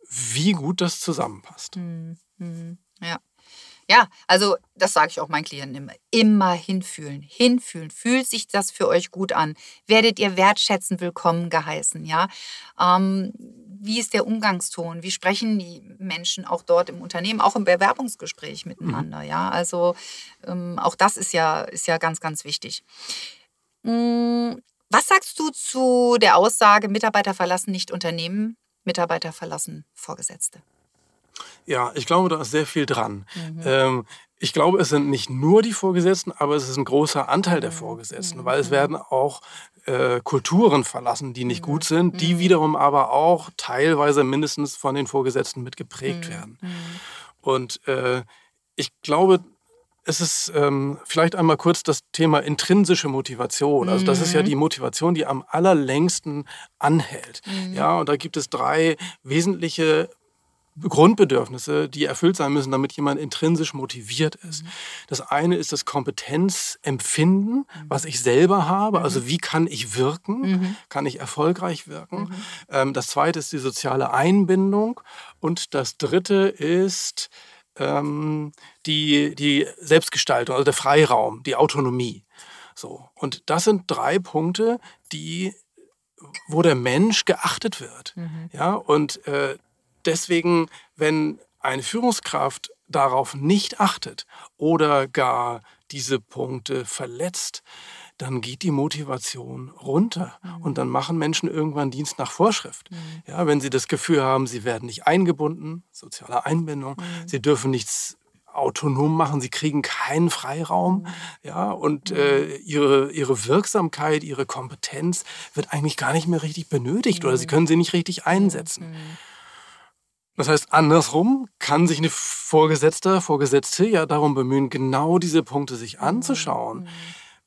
Speaker 3: wie gut das zusammenpasst.
Speaker 2: Mhm. Ja. Ja, also das sage ich auch meinen Klienten immer. Immer hinfühlen, hinfühlen. Fühlt sich das für euch gut an? Werdet ihr wertschätzend willkommen geheißen? Ja, ähm, wie ist der Umgangston? Wie sprechen die Menschen auch dort im Unternehmen, auch im Bewerbungsgespräch miteinander? Mhm. Ja, also ähm, auch das ist ja ist ja ganz ganz wichtig. Mhm. Was sagst du zu der Aussage, Mitarbeiter verlassen nicht Unternehmen, Mitarbeiter verlassen Vorgesetzte?
Speaker 3: Ja, ich glaube, da ist sehr viel dran. Mhm. Ähm, ich glaube, es sind nicht nur die Vorgesetzten, aber es ist ein großer Anteil der mhm. Vorgesetzten, weil es mhm. werden auch äh, Kulturen verlassen, die nicht gut sind, die wiederum aber auch teilweise mindestens von den Vorgesetzten mit geprägt werden. Und äh, ich glaube, es ist ähm, vielleicht einmal kurz das Thema intrinsische Motivation. Also das ist ja die Motivation, die am allerlängsten anhält. Mhm. Ja, und da gibt es drei wesentliche Grundbedürfnisse, die erfüllt sein müssen, damit jemand intrinsisch motiviert ist. Mhm. Das eine ist das Kompetenzempfinden, mhm. was ich selber habe. Also mhm. wie kann ich wirken? Mhm. Kann ich erfolgreich wirken? Ähm, das zweite ist die soziale Einbindung. Und das dritte ist ähm, die, die Selbstgestaltung, also der Freiraum, die Autonomie. So. Und das sind drei Punkte, die wo der Mensch geachtet wird. Mhm. Ja, und äh, deswegen, wenn eine Führungskraft darauf nicht achtet oder gar diese Punkte verletzt, dann geht die Motivation runter. Mhm. Und dann machen Menschen irgendwann Dienst nach Vorschrift. Mhm. Ja, wenn sie das Gefühl haben, sie werden nicht eingebunden, soziale Einbindung, mhm. sie dürfen nichts autonom machen, sie kriegen keinen Freiraum, ja, und äh, ihre, ihre Wirksamkeit, ihre Kompetenz wird eigentlich gar nicht mehr richtig benötigt oder sie können sie nicht richtig einsetzen. Das heißt, andersrum kann sich eine Vorgesetzte, Vorgesetzte ja darum bemühen, genau diese Punkte sich anzuschauen. Mhm.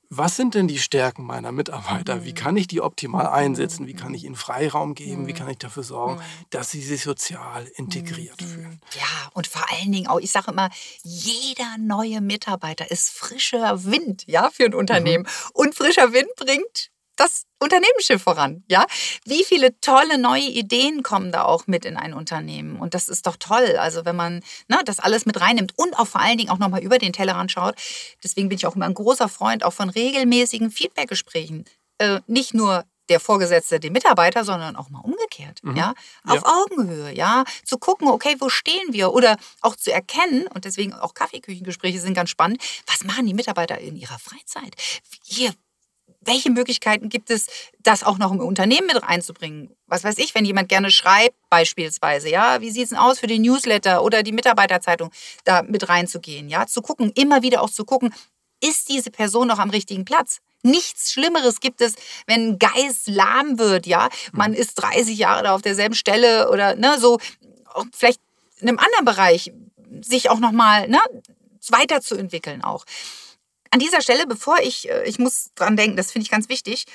Speaker 3: Was sind denn die Stärken meiner Mitarbeiter? Wie mhm. kann ich die optimal einsetzen? Wie kann ich ihnen Freiraum geben? Wie mhm. kann ich dafür sorgen, dass sie sich sozial integriert fühlen?
Speaker 2: Ja, und vor allen Dingen auch, ich sage immer, jeder neue Mitarbeiter ist frischer Wind, ja, für ein Unternehmen. Und frischer Wind bringt das Unternehmensschiff voran. Ja? Wie viele tolle neue Ideen kommen da auch mit in ein Unternehmen? Und das ist doch toll. Also wenn man ne, das alles mit reinnimmt und auch vor allen Dingen auch nochmal über den Tellerrand schaut. Deswegen bin ich auch immer ein großer Freund auch von regelmäßigen Feedbackgesprächen. Äh, nicht nur der Vorgesetzte den Mitarbeiter, sondern auch mal umgekehrt, mhm. ja, auf ja. Augenhöhe, ja, zu gucken, okay, wo stehen wir oder auch zu erkennen und deswegen auch Kaffeeküchengespräche sind ganz spannend. Was machen die Mitarbeiter in ihrer Freizeit? Hier, welche Möglichkeiten gibt es, das auch noch im Unternehmen mit reinzubringen? Was weiß ich, wenn jemand gerne schreibt, beispielsweise, ja, wie sieht es denn aus für den Newsletter oder die Mitarbeiterzeitung, da mit reinzugehen, ja, zu gucken, immer wieder auch zu gucken, ist diese Person noch am richtigen Platz? Nichts Schlimmeres gibt es, wenn ein Geist lahm wird, ja. Man ist 30 Jahre da auf derselben Stelle oder ne, so, vielleicht in einem anderen Bereich sich auch nochmal ne, weiterzuentwickeln auch. An dieser Stelle, bevor ich, äh, ich muss dran denken, das finde ich ganz wichtig.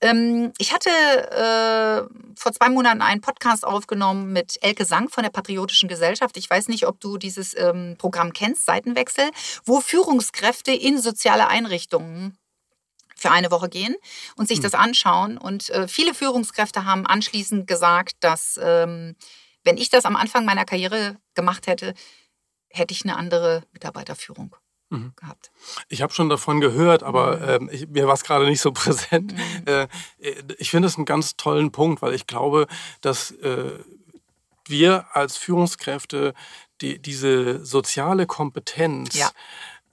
Speaker 2: Ähm, ich hatte äh, vor zwei Monaten einen Podcast aufgenommen mit Elke Sang von der Patriotischen Gesellschaft. Ich weiß nicht, ob du dieses ähm, Programm kennst, Seitenwechsel, wo Führungskräfte in soziale Einrichtungen für eine Woche gehen und sich hm. das anschauen. Und äh, viele Führungskräfte haben anschließend gesagt, dass ähm, wenn ich das am Anfang meiner Karriere gemacht hätte, hätte ich eine andere Mitarbeiterführung mhm. gehabt?
Speaker 3: Ich habe schon davon gehört, aber ähm, ich, mir war es gerade nicht so präsent. Mhm. Äh, ich finde es einen ganz tollen Punkt, weil ich glaube, dass äh, wir als Führungskräfte die, diese soziale Kompetenz ja.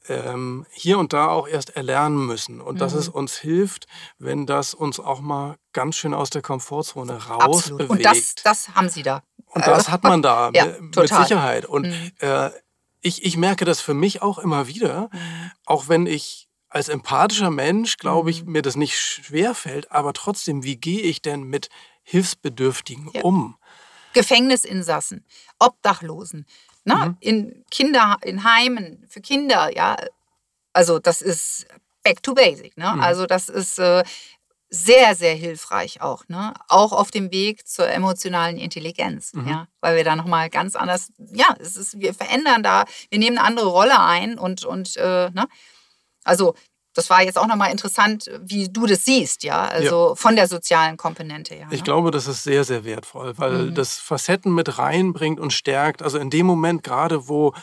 Speaker 3: ähm, hier und da auch erst erlernen müssen und mhm. dass es mhm. uns hilft, wenn das uns auch mal ganz schön aus der Komfortzone rausbewegt.
Speaker 2: Und das, das haben Sie da.
Speaker 3: Und das hat man da ja, mit, mit, Sicherheit. Und mhm. äh, ich, ich merke das für mich auch immer wieder, mhm. auch wenn ich als empathischer Mensch, glaube ich, mhm. mir das nicht schwer fällt, aber trotzdem, wie gehe ich denn mit Hilfsbedürftigen ja. um?
Speaker 2: Gefängnisinsassen, Obdachlosen, ne? Mhm. in Kinder, in Heimen für Kinder, ja. Also das ist back to basic. Ne? Mhm. Also das ist äh, sehr, sehr hilfreich auch. Ne? Auch auf dem Weg zur emotionalen Intelligenz. Mhm. Ja? Weil wir da nochmal ganz anders, ja, es ist, wir verändern da, wir nehmen eine andere Rolle ein und, und äh, ne? also das war jetzt auch nochmal interessant, wie du das siehst, ja, also ja. von der sozialen Komponente her.
Speaker 3: Ich ne? glaube, das ist sehr, sehr wertvoll, weil mhm. das Facetten mit reinbringt und stärkt. Also in dem Moment gerade, wo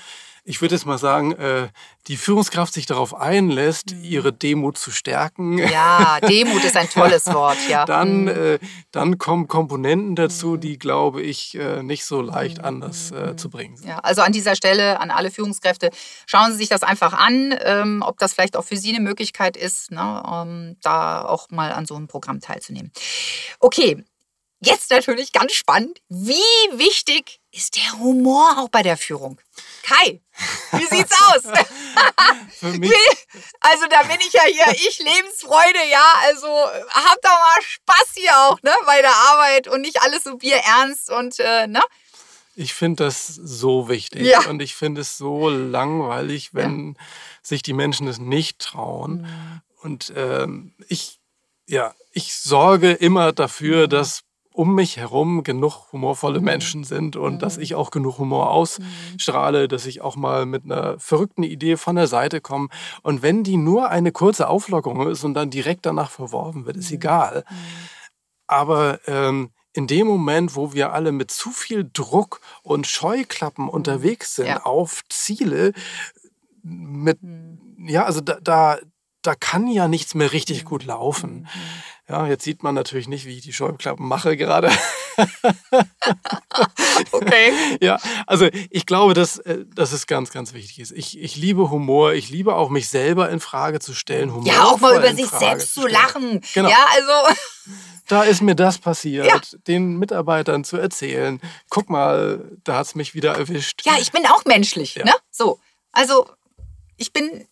Speaker 3: ich würde jetzt mal sagen, äh, die Führungskraft sich darauf einlässt, mhm. ihre Demut zu stärken.
Speaker 2: Ja, Demut ist ein tolles Wort, ja.
Speaker 3: Dann, mhm. äh, dann kommen Komponenten dazu, mhm. die, glaube ich, äh, nicht so leicht anders zu bringen
Speaker 2: sind. Ja, also an dieser Stelle an alle Führungskräfte, schauen Sie sich das einfach an, ähm, ob das vielleicht auch für Sie eine Möglichkeit ist, ne, ähm, da auch mal an so einem Programm teilzunehmen. Okay, Jetzt natürlich ganz spannend, wie wichtig ist der Humor auch bei der Führung? Kai, wie sieht's aus? also da bin ich ja hier, ich Lebensfreude, ja, also hab doch mal Spaß hier auch, ne, bei der Arbeit und nicht alles so bierernst und, äh, ne?
Speaker 3: Ich finde das so wichtig ja. und ich finde es so langweilig, wenn ja. sich die Menschen es nicht trauen. Mhm. Und ähm, ich, ja, ich sorge immer dafür, mhm. dass um mich herum genug humorvolle mhm. Menschen sind und mhm. dass ich auch genug Humor ausstrahle, dass ich auch mal mit einer verrückten Idee von der Seite komme. Und wenn die nur eine kurze Auflockerung ist und dann direkt danach verworfen wird, ist mhm. egal. Mhm. Aber ähm, in dem Moment, wo wir alle mit zu viel Druck und Scheuklappen unterwegs sind ja. auf Ziele, mit, ja, also da, da, da kann ja nichts mehr richtig gut laufen. Ja, jetzt sieht man natürlich nicht, wie ich die Scheuklappen mache gerade.
Speaker 2: okay.
Speaker 3: Ja, also ich glaube, dass, äh, dass es ganz, ganz wichtig ist. Ich, ich liebe Humor. Ich liebe auch, mich selber in Frage zu stellen.
Speaker 2: Humor ja, auch mal über sich selbst zu lachen. Genau. Ja, also.
Speaker 3: Da ist mir das passiert, ja. den Mitarbeitern zu erzählen. Guck mal, da hat es mich wieder erwischt.
Speaker 2: Ja, ich bin auch menschlich, ja. ne? So. Also, ich bin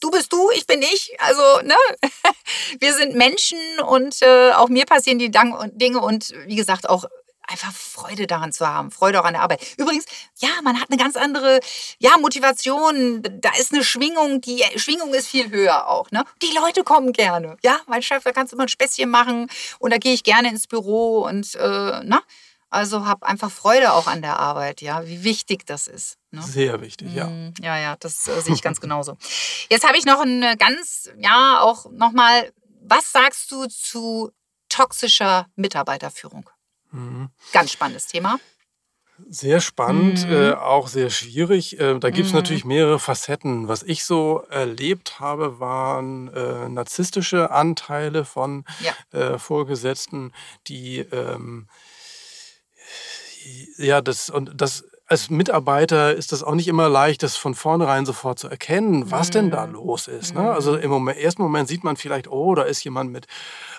Speaker 2: du bist du, ich bin ich. Also, ne? Wir sind Menschen und äh, auch mir passieren die Dinge und wie gesagt auch einfach Freude daran zu haben, Freude auch an der Arbeit. Übrigens, ja, man hat eine ganz andere ja, Motivation, da ist eine Schwingung, die Schwingung ist viel höher auch. Ne? Die Leute kommen gerne. Ja, mein Chef, da kannst du immer ein Späßchen machen und da gehe ich gerne ins Büro und äh, na, also hab einfach Freude auch an der Arbeit, ja, wie wichtig das ist.
Speaker 3: Ne? Sehr wichtig, ja.
Speaker 2: Mm, ja, ja, das äh, sehe ich ganz genauso. Jetzt habe ich noch eine ganz, ja, auch nochmal, was sagst du zu toxischer Mitarbeiterführung? Mhm. Ganz spannendes Thema.
Speaker 3: Sehr spannend, mhm. äh, auch sehr schwierig. Äh, da gibt es mhm. natürlich mehrere Facetten. Was ich so erlebt habe, waren äh, narzisstische Anteile von ja. Äh, Vorgesetzten, die ähm, ja, das und das als Mitarbeiter ist das auch nicht immer leicht, das von vornherein sofort zu erkennen, was mhm. denn da mhm. los ist. Ne? Also mhm. im Moment, ersten Moment sieht man vielleicht, oh, da ist jemand mit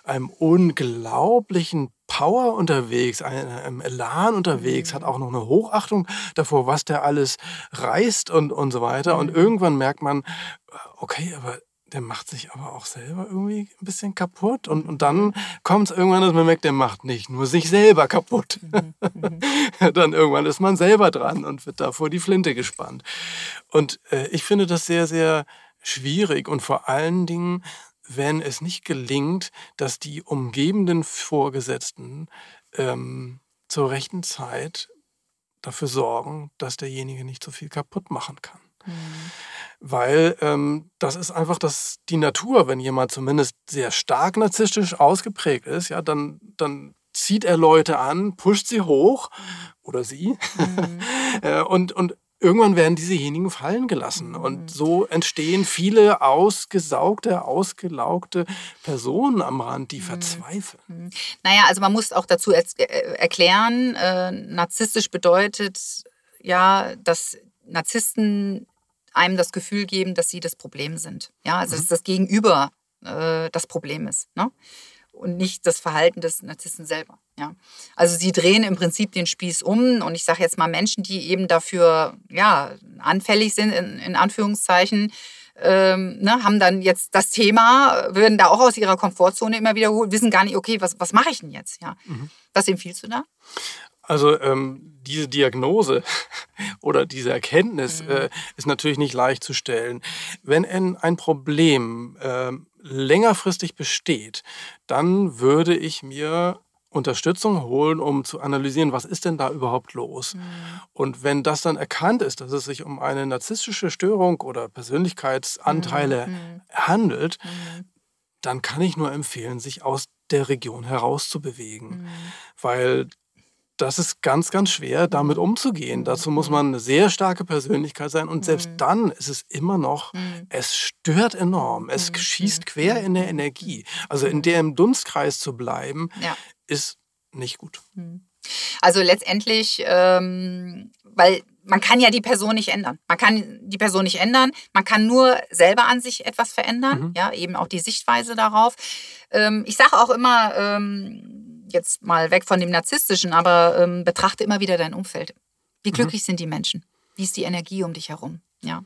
Speaker 3: einem unglaublichen Power unterwegs, einem Elan unterwegs, mhm. hat auch noch eine Hochachtung davor, was der alles reißt und, und so weiter. Und mhm. irgendwann merkt man, okay, aber der macht sich aber auch selber irgendwie ein bisschen kaputt. Und, und dann kommt es irgendwann, dass man merkt, der macht nicht nur sich selber kaputt. Mhm, mhm. dann irgendwann ist man selber dran und wird da vor die Flinte gespannt. Und äh, ich finde das sehr, sehr schwierig und vor allen Dingen, wenn es nicht gelingt, dass die umgebenden Vorgesetzten ähm, zur rechten Zeit dafür sorgen, dass derjenige nicht so viel kaputt machen kann. Mhm weil ähm, das ist einfach das, die Natur. Wenn jemand zumindest sehr stark narzisstisch ausgeprägt ist, ja, dann, dann zieht er Leute an, pusht sie hoch oder sie mhm. Äh, und, und irgendwann werden diesejenigen fallen gelassen. Und mhm. so entstehen viele ausgesaugte, ausgelaugte Personen am Rand, die mhm. verzweifeln. Mhm.
Speaker 2: Naja, also man muss auch dazu äh, erklären, äh, narzisstisch bedeutet ja, dass Narzissten einem das Gefühl geben, dass sie das Problem sind. Ja, also mhm. dass das Gegenüber äh, das Problem ist. Ne? Und nicht das Verhalten des Narzissten selber. Ja. Also sie drehen im Prinzip den Spieß um und ich sage jetzt mal Menschen, die eben dafür ja, anfällig sind, in, in Anführungszeichen, ähm, ne, haben dann jetzt das Thema, würden da auch aus ihrer Komfortzone immer wiederholt, wissen gar nicht, okay, was, was mache ich denn jetzt? Ja. Mhm. Was empfiehlst du da?
Speaker 3: Also ähm, diese Diagnose oder diese Erkenntnis mhm. äh, ist natürlich nicht leicht zu stellen. Wenn ein, Problem äh, längerfristig besteht, dann würde ich mir Unterstützung holen, um zu analysieren, was ist denn da überhaupt los. Mhm. Und wenn das dann erkannt ist, dass es sich um eine narzisstische Störung oder Persönlichkeitsanteile mhm. handelt, mhm. dann kann ich nur empfehlen, sich aus der Region herauszubewegen. Mhm. Weil das ist ganz, ganz schwer, damit mhm. umzugehen. Dazu muss mhm. man eine sehr starke Persönlichkeit sein. Und selbst mhm. dann ist es immer noch, es stört enorm. Es schießt quer in der Energie. Also in dem Dunstkreis zu bleiben, ja. ist nicht gut.
Speaker 2: Also letztendlich, ähm, weil man kann ja die Person nicht ändern. Man kann die Person nicht ändern. Man kann nur selber an sich etwas verändern. Mhm. Ja, eben auch die Sichtweise darauf. Ähm, ich sage auch immer, ähm, jetzt mal weg von dem Narzisstischen, aber ähm, betrachte immer wieder dein Umfeld. Wie mhm. glücklich mhm. sind die Menschen? Wie ist die Energie um dich herum? Ja.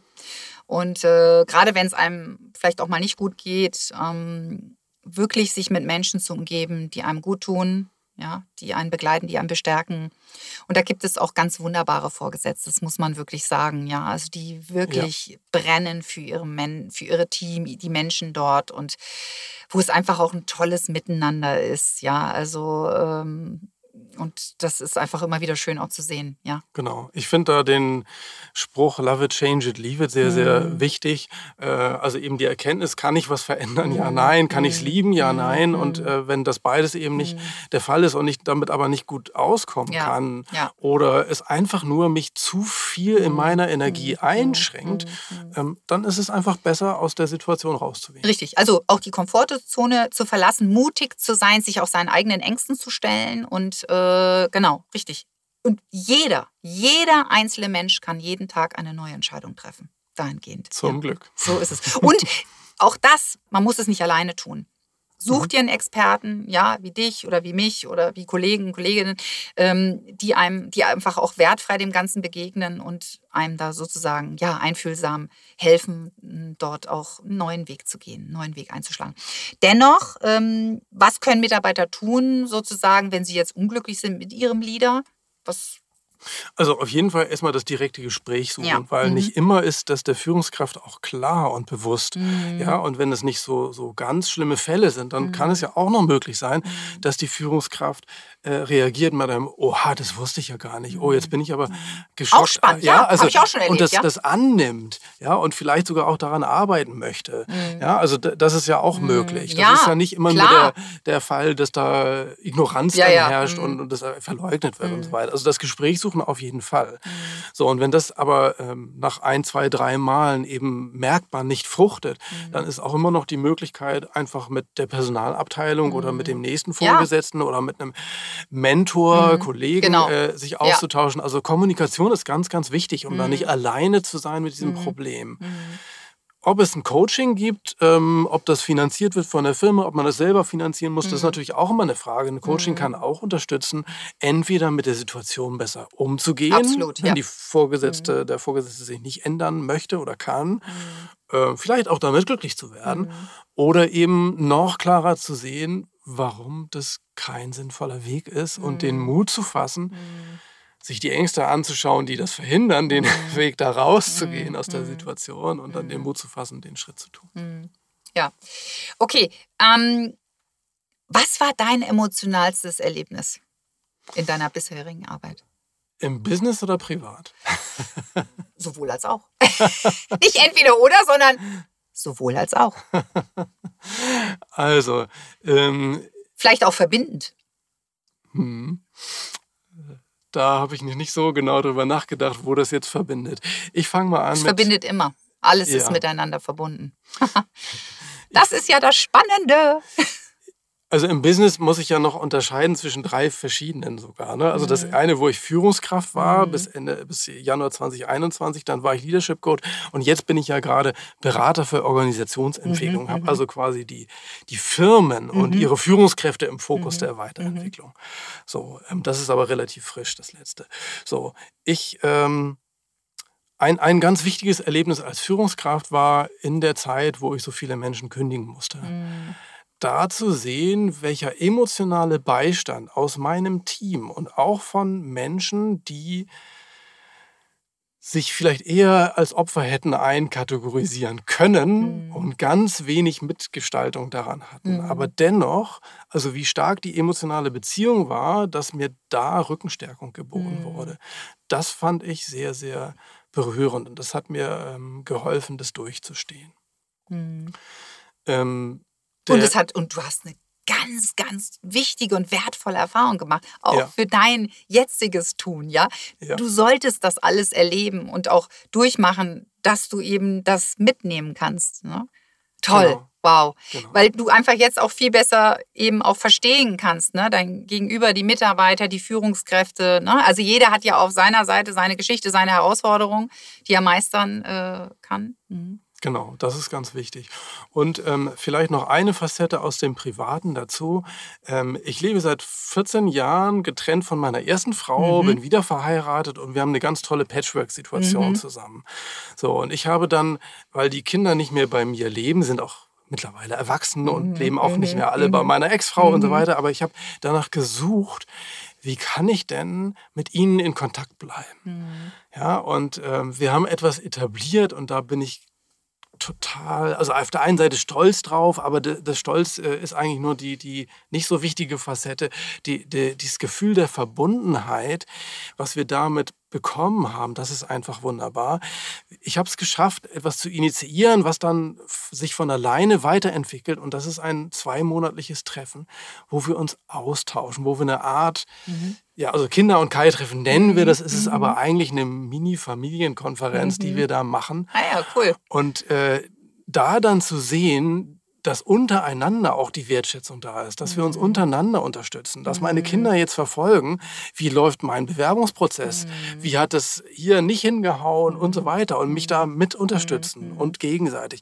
Speaker 2: Und äh, gerade wenn es einem vielleicht auch mal nicht gut geht, ähm, wirklich sich mit Menschen zu umgeben, die einem gut tun, ja, die einen begleiten, die einen bestärken. Und da gibt es auch ganz wunderbare Vorgesetzte, das muss man wirklich sagen, ja, also die wirklich ja. brennen für ihre, Men für ihre Team, die Menschen dort und wo es einfach auch ein tolles Miteinander ist, ja, also ähm, und das ist einfach immer wieder schön auch zu sehen, ja.
Speaker 3: Genau. Ich finde da den Spruch Love it, change it, leave it sehr, sehr mhm. wichtig. Äh, also eben die Erkenntnis, kann ich was verändern? Ja, mhm. nein. Kann ich es mhm. lieben? Ja, nein. Und äh, wenn das beides eben nicht der Fall ist und ich damit aber nicht gut auskommen ja. kann ja. oder es einfach nur mich zu viel in meiner Energie einschränkt, ähm, dann ist es einfach besser, aus der Situation rauszugehen.
Speaker 2: Richtig. Also auch die Komfortzone zu verlassen, mutig zu sein, sich auch seinen eigenen Ängsten zu stellen und äh, genau, richtig. Und jeder, jeder einzelne Mensch kann jeden Tag eine neue Entscheidung treffen. Dahingehend.
Speaker 3: Zum ja. Glück.
Speaker 2: So ist es. Und auch das, man muss es nicht alleine tun. Such mhm. dir einen Experten, ja, wie dich oder wie mich oder wie Kollegen, Kolleginnen, ähm, die einem, die einfach auch wertfrei dem Ganzen begegnen und einem da sozusagen, ja, einfühlsam helfen, dort auch einen neuen Weg zu gehen, einen neuen Weg einzuschlagen. Dennoch, ähm, was können Mitarbeiter tun, sozusagen, wenn sie jetzt unglücklich sind mit ihrem Leader? Was
Speaker 3: also auf jeden Fall erstmal das direkte Gespräch suchen, ja. weil mhm. nicht immer ist das der Führungskraft auch klar und bewusst. Mhm. Ja, und wenn es nicht so, so ganz schlimme Fälle sind, dann mhm. kann es ja auch noch möglich sein, mhm. dass die Führungskraft äh, reagiert mit einem, oha, das wusste ich ja gar nicht. Oh, jetzt bin ich aber mhm. geschockt. Auch
Speaker 2: spannend, ja, ja also, ich auch schon erlebt,
Speaker 3: Und das,
Speaker 2: ja?
Speaker 3: das annimmt, ja, und vielleicht sogar auch daran arbeiten möchte. Mhm. Ja, also das ist ja auch möglich. Das ja, ist ja nicht immer klar. nur der, der Fall, dass da Ignoranz herrscht und, und das verleugnet wird und so weiter. Also das Gespräch suchen suchen auf jeden Fall. Mhm. So, und wenn das aber ähm, nach ein, zwei, drei Malen eben merkbar nicht fruchtet, mhm. dann ist auch immer noch die Möglichkeit, einfach mit der Personalabteilung mhm. oder mit dem mhm. nächsten Vorgesetzten ja. oder mit einem Mentor, mhm. Kollegen genau. äh, sich auszutauschen. Ja. Also Kommunikation ist ganz, ganz wichtig, um da nicht mhm. alleine zu sein mit diesem Problem ob es ein Coaching gibt, ähm, ob das finanziert wird von der Firma, ob man das selber finanzieren muss, mhm. das ist mhm. natürlich auch immer eine Frage. Ein Coaching mhm. kann auch unterstützen, entweder mit der Situation besser umzugehen, Absolut, wenn ja. die Vorgesetzte, mhm. der Vorgesetzte sich nicht ändern möchte oder kann, mhm. äh, vielleicht auch damit glücklich zu werden, mhm. oder eben noch klarer zu sehen, warum das kein sinnvoller Weg ist und den Mut zu fassen sich die Ängste anzuschauen, die das verhindern, den mhm. Weg da rauszugehen mhm. aus der mhm. Situation und dann den mhm. Mut zu fassen, den Schritt zu tun.
Speaker 2: Mhm. Ja, okay. Ähm, was war dein emotionalstes Erlebnis in deiner bisherigen Arbeit?
Speaker 3: Im Business oder privat?
Speaker 2: sowohl als auch. Nicht entweder oder, sondern sowohl als auch.
Speaker 3: Also. Ähm,
Speaker 2: Vielleicht auch verbindend. Hm
Speaker 3: da habe ich nicht so genau drüber nachgedacht, wo das jetzt verbindet. Ich fange mal an.
Speaker 2: Es verbindet immer. Alles ja. ist miteinander verbunden. das ist ja das Spannende.
Speaker 3: Also im Business muss ich ja noch unterscheiden zwischen drei verschiedenen sogar. Ne? Also mhm. das eine, wo ich Führungskraft war mhm. bis Ende bis Januar 2021, dann war ich Leadership Coach und jetzt bin ich ja gerade Berater für Organisationsentwicklung, mhm. habe mhm. also quasi die, die Firmen und mhm. ihre Führungskräfte im Fokus mhm. der Weiterentwicklung. So, ähm, das ist aber relativ frisch, das letzte. So, ich ähm, ein, ein ganz wichtiges Erlebnis als Führungskraft war in der Zeit, wo ich so viele Menschen kündigen musste da zu sehen, welcher emotionale Beistand aus meinem Team und auch von Menschen, die sich vielleicht eher als Opfer hätten einkategorisieren können mhm. und ganz wenig Mitgestaltung daran hatten. Mhm. Aber dennoch, also wie stark die emotionale Beziehung war, dass mir da Rückenstärkung geboten mhm. wurde, das fand ich sehr, sehr berührend und das hat mir ähm, geholfen, das durchzustehen. Mhm.
Speaker 2: Ähm, und es hat, und du hast eine ganz, ganz wichtige und wertvolle Erfahrung gemacht, auch ja. für dein jetziges Tun, ja? ja? Du solltest das alles erleben und auch durchmachen, dass du eben das mitnehmen kannst. Ne? Toll. Genau. Wow. Genau. Weil du einfach jetzt auch viel besser eben auch verstehen kannst, ne? Dein Gegenüber, die Mitarbeiter, die Führungskräfte, ne? Also jeder hat ja auf seiner Seite seine Geschichte, seine Herausforderung, die er meistern äh, kann. Mhm.
Speaker 3: Genau, das ist ganz wichtig. Und ähm, vielleicht noch eine Facette aus dem Privaten dazu. Ähm, ich lebe seit 14 Jahren getrennt von meiner ersten Frau, mhm. bin wieder verheiratet und wir haben eine ganz tolle Patchwork-Situation mhm. zusammen. So, und ich habe dann, weil die Kinder nicht mehr bei mir leben, sind auch mittlerweile erwachsen und mhm. leben auch nicht mehr alle bei mhm. meiner Ex-Frau und so mhm. weiter, aber ich habe danach gesucht, wie kann ich denn mit ihnen in Kontakt bleiben? Mhm. Ja, und ähm, wir haben etwas etabliert und da bin ich total, also auf der einen Seite stolz drauf, aber das Stolz äh, ist eigentlich nur die, die nicht so wichtige Facette, die, die, dieses Gefühl der Verbundenheit, was wir damit bekommen haben, das ist einfach wunderbar. Ich habe es geschafft, etwas zu initiieren, was dann sich von alleine weiterentwickelt. Und das ist ein zweimonatliches Treffen, wo wir uns austauschen, wo wir eine Art, mhm. ja, also Kinder- und Kai-Treffen nennen wir das, ist es mhm. aber eigentlich eine Mini-Familienkonferenz, mhm. die wir da machen.
Speaker 2: Ah ja, cool.
Speaker 3: Und äh, da dann zu sehen, dass untereinander auch die Wertschätzung da ist, dass wir uns mhm. untereinander unterstützen, dass meine mhm. Kinder jetzt verfolgen, wie läuft mein Bewerbungsprozess, mhm. wie hat es hier nicht hingehauen und so weiter und mich da mit unterstützen und gegenseitig.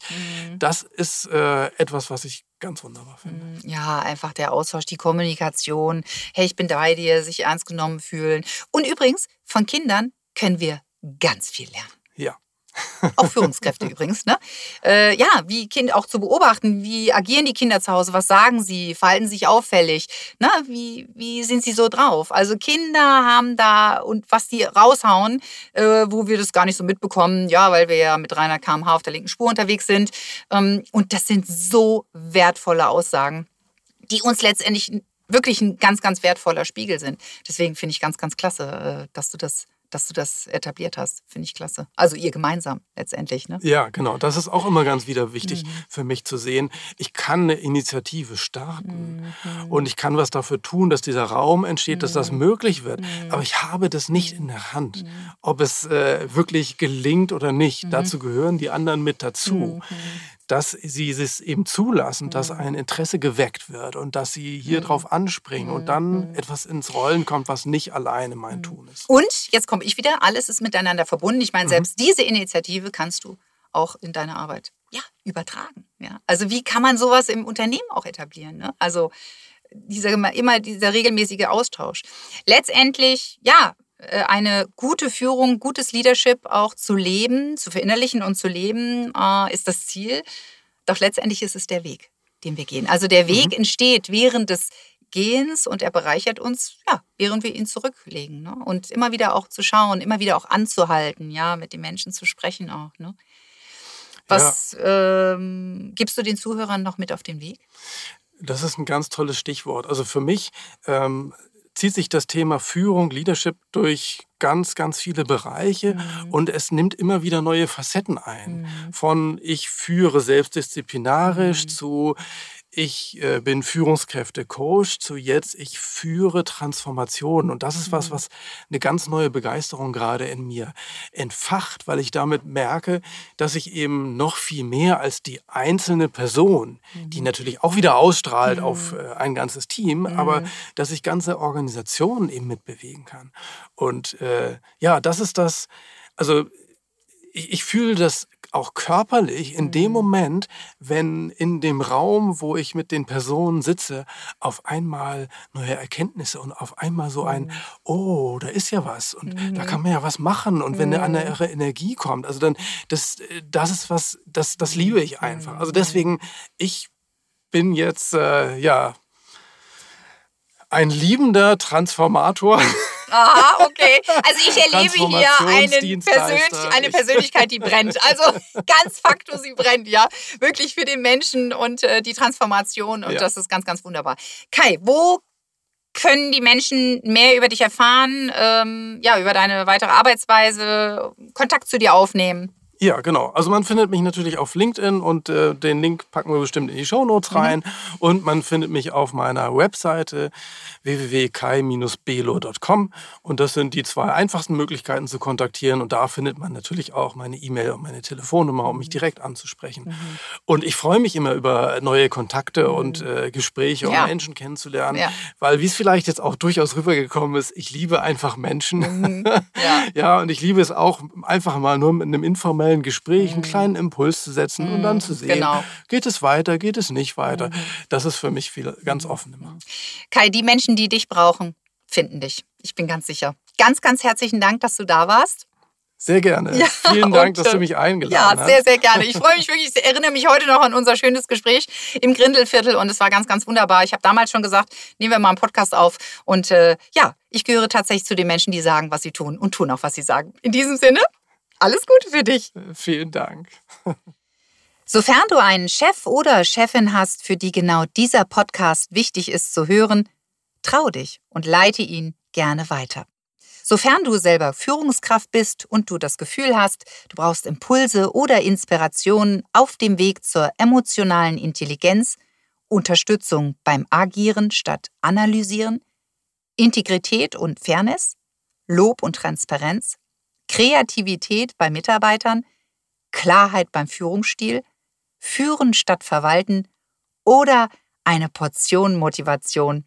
Speaker 3: Das ist äh, etwas, was ich ganz wunderbar finde.
Speaker 2: Ja, einfach der Austausch, die Kommunikation. Hey, ich bin bei dir, sich ernst genommen fühlen. Und übrigens, von Kindern können wir ganz viel lernen.
Speaker 3: Ja.
Speaker 2: Auch Führungskräfte übrigens, ne? Äh, ja, wie Kind auch zu beobachten, wie agieren die Kinder zu Hause, was sagen sie, verhalten sich auffällig, ne? Wie, wie sind sie so drauf? Also Kinder haben da und was die raushauen, äh, wo wir das gar nicht so mitbekommen, ja, weil wir ja mit 300 km/h auf der linken Spur unterwegs sind. Ähm, und das sind so wertvolle Aussagen, die uns letztendlich wirklich ein ganz, ganz wertvoller Spiegel sind. Deswegen finde ich ganz, ganz klasse, äh, dass du das dass du das etabliert hast. Finde ich klasse. Also ihr gemeinsam letztendlich. Ne?
Speaker 3: Ja, genau. Das ist auch immer ganz wieder wichtig mhm. für mich zu sehen. Ich kann eine Initiative starten mhm. und ich kann was dafür tun, dass dieser Raum entsteht, mhm. dass das mhm. möglich wird. Mhm. Aber ich habe das nicht in der Hand, mhm. ob es äh, wirklich gelingt oder nicht. Dazu gehören die anderen mit dazu dass sie es eben zulassen, dass mhm. ein Interesse geweckt wird und dass sie hier mhm. drauf anspringen und dann mhm. etwas ins Rollen kommt, was nicht alleine mein Tun ist.
Speaker 2: Und jetzt komme ich wieder, alles ist miteinander verbunden. Ich meine, selbst diese Initiative kannst du auch in deiner Arbeit ja, übertragen. Ja? Also wie kann man sowas im Unternehmen auch etablieren? Ne? Also dieser, immer dieser regelmäßige Austausch. Letztendlich, ja, eine gute Führung, gutes Leadership auch zu leben, zu verinnerlichen und zu leben, äh, ist das Ziel. Doch letztendlich ist es der Weg, den wir gehen. Also der Weg mhm. entsteht während des Gehens und er bereichert uns, ja, während wir ihn zurücklegen. Ne? Und immer wieder auch zu schauen, immer wieder auch anzuhalten, ja, mit den Menschen zu sprechen auch. Ne? Was ja. ähm, gibst du den Zuhörern noch mit auf den Weg?
Speaker 3: Das ist ein ganz tolles Stichwort. Also für mich ähm, zieht sich das Thema Führung, Leadership durch ganz, ganz viele Bereiche mhm. und es nimmt immer wieder neue Facetten ein. Mhm. Von ich führe selbstdisziplinarisch mhm. zu ich äh, bin Führungskräfte-Coach zu jetzt, ich führe Transformationen. Und das ist was, mhm. was eine ganz neue Begeisterung gerade in mir entfacht, weil ich damit merke, dass ich eben noch viel mehr als die einzelne Person, die mhm. natürlich auch wieder ausstrahlt mhm. auf äh, ein ganzes Team, mhm. aber dass ich ganze Organisationen eben mitbewegen kann. Und äh, ja, das ist das, also ich, ich fühle das auch körperlich in dem mhm. Moment, wenn in dem Raum, wo ich mit den Personen sitze, auf einmal neue Erkenntnisse und auf einmal so ein, mhm. oh, da ist ja was und mhm. da kann man ja was machen und wenn eine andere Energie kommt, also dann, das, das ist was, das, das liebe ich einfach. Also deswegen, ich bin jetzt, äh, ja, ein liebender Transformator.
Speaker 2: Aha, okay. Also ich erlebe hier einen Persönlich eine Persönlichkeit, die brennt. Also ganz facto, sie brennt, ja. Wirklich für den Menschen und äh, die Transformation. Und ja. das ist ganz, ganz wunderbar. Kai, wo können die Menschen mehr über dich erfahren, ähm, ja, über deine weitere Arbeitsweise, Kontakt zu dir aufnehmen?
Speaker 3: Ja, genau. Also man findet mich natürlich auf LinkedIn und äh, den Link packen wir bestimmt in die Show Notes mhm. rein. Mhm. Und man findet mich auf meiner Webseite www.kai-belo.com. Und das sind die zwei einfachsten Möglichkeiten zu kontaktieren. Und da findet man natürlich auch meine E-Mail und meine Telefonnummer, um mich mhm. direkt anzusprechen. Mhm. Und ich freue mich immer über neue Kontakte mhm. und äh, Gespräche, um ja. Menschen kennenzulernen. Ja. Weil, wie es vielleicht jetzt auch durchaus rübergekommen ist, ich liebe einfach Menschen. Mhm. Ja. ja, und ich liebe es auch einfach mal nur mit einem informellen informellen Gespräch einen mhm. kleinen Impuls zu setzen und dann mhm, zu sehen, genau. geht es weiter, geht es nicht weiter. Mhm. Das ist für mich viel, ganz offen immer.
Speaker 2: Kai, die Menschen, die dich brauchen, finden dich. Ich bin ganz sicher. Ganz, ganz herzlichen Dank, dass du da warst.
Speaker 3: Sehr gerne. Ja, Vielen Dank, dass du mich eingeladen
Speaker 2: hast. Ja, sehr, sehr gerne. Ich freue mich wirklich. Ich erinnere mich heute noch an unser schönes Gespräch im Grindelviertel und es war ganz, ganz wunderbar. Ich habe damals schon gesagt, nehmen wir mal einen Podcast auf. Und äh, ja, ich gehöre tatsächlich zu den Menschen, die sagen, was sie tun und tun auch, was sie sagen. In diesem Sinne, alles Gute für dich.
Speaker 3: Vielen Dank.
Speaker 2: Sofern du einen Chef oder Chefin hast, für die genau dieser Podcast wichtig ist zu hören, trau dich und leite ihn gerne weiter. Sofern du selber Führungskraft bist und du das Gefühl hast, du brauchst Impulse oder Inspirationen auf dem Weg zur emotionalen Intelligenz, Unterstützung beim Agieren statt Analysieren, Integrität und Fairness, Lob und Transparenz, Kreativität bei Mitarbeitern, Klarheit beim Führungsstil, Führen statt Verwalten oder eine Portion Motivation,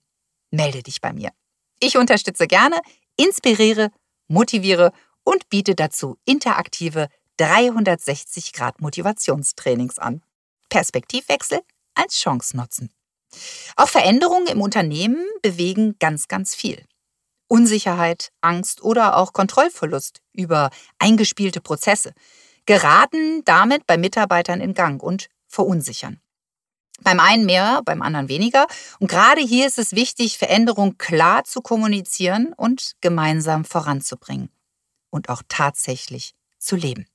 Speaker 2: melde dich bei mir. Ich unterstütze gerne, inspiriere, motiviere und biete dazu interaktive 360 Grad Motivationstrainings an. Perspektivwechsel als Chance nutzen. Auch Veränderungen im Unternehmen bewegen ganz, ganz viel. Unsicherheit, Angst oder auch Kontrollverlust über eingespielte Prozesse geraten damit bei Mitarbeitern in Gang und verunsichern. Beim einen mehr, beim anderen weniger. Und gerade hier ist es wichtig, Veränderung klar zu kommunizieren und gemeinsam voranzubringen. Und auch tatsächlich zu leben.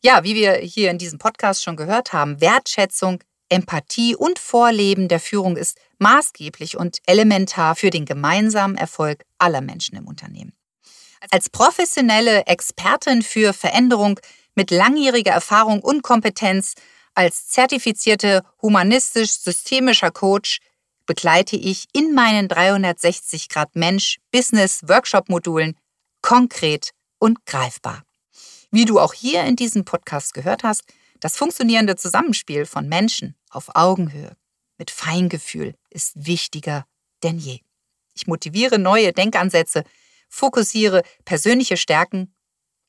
Speaker 2: Ja, wie wir hier in diesem Podcast schon gehört haben, Wertschätzung Empathie und Vorleben der Führung ist maßgeblich und elementar für den gemeinsamen Erfolg aller Menschen im Unternehmen. Als professionelle Expertin für Veränderung mit langjähriger Erfahrung und Kompetenz, als zertifizierte humanistisch-systemischer Coach begleite ich in meinen 360 Grad Mensch Business Workshop Modulen konkret und greifbar. Wie du auch hier in diesem Podcast gehört hast, das funktionierende Zusammenspiel von Menschen auf Augenhöhe mit Feingefühl ist wichtiger denn je. Ich motiviere neue Denkansätze, fokussiere persönliche Stärken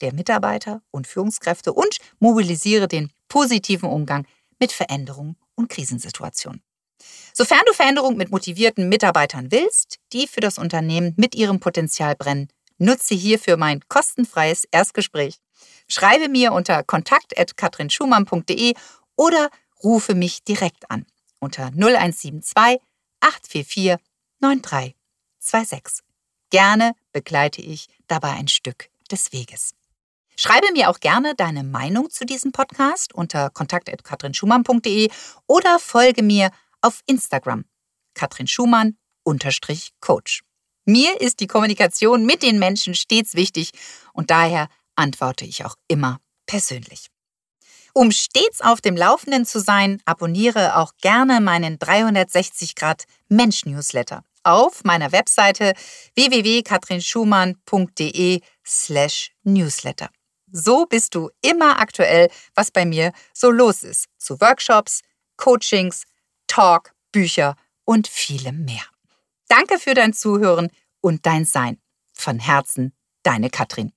Speaker 2: der Mitarbeiter und Führungskräfte und mobilisiere den positiven Umgang mit Veränderungen und Krisensituationen. Sofern du Veränderung mit motivierten Mitarbeitern willst, die für das Unternehmen mit ihrem Potenzial brennen, nutze hierfür mein kostenfreies Erstgespräch. Schreibe mir unter kontakt.katrinschumann.de oder rufe mich direkt an unter 0172 844 9326. Gerne begleite ich dabei ein Stück des Weges. Schreibe mir auch gerne deine Meinung zu diesem Podcast unter kontakt.katrinschumann.de oder folge mir auf Instagram Katrin Schumann Coach. Mir ist die Kommunikation mit den Menschen stets wichtig und daher antworte ich auch immer persönlich. Um stets auf dem Laufenden zu sein, abonniere auch gerne meinen 360 Grad Mensch Newsletter auf meiner Webseite www.katrinschumann.de slash newsletter. So bist du immer aktuell, was bei mir so los ist. Zu Workshops, Coachings, Talk, Bücher und vielem mehr. Danke für dein Zuhören und dein Sein. Von Herzen, deine Katrin.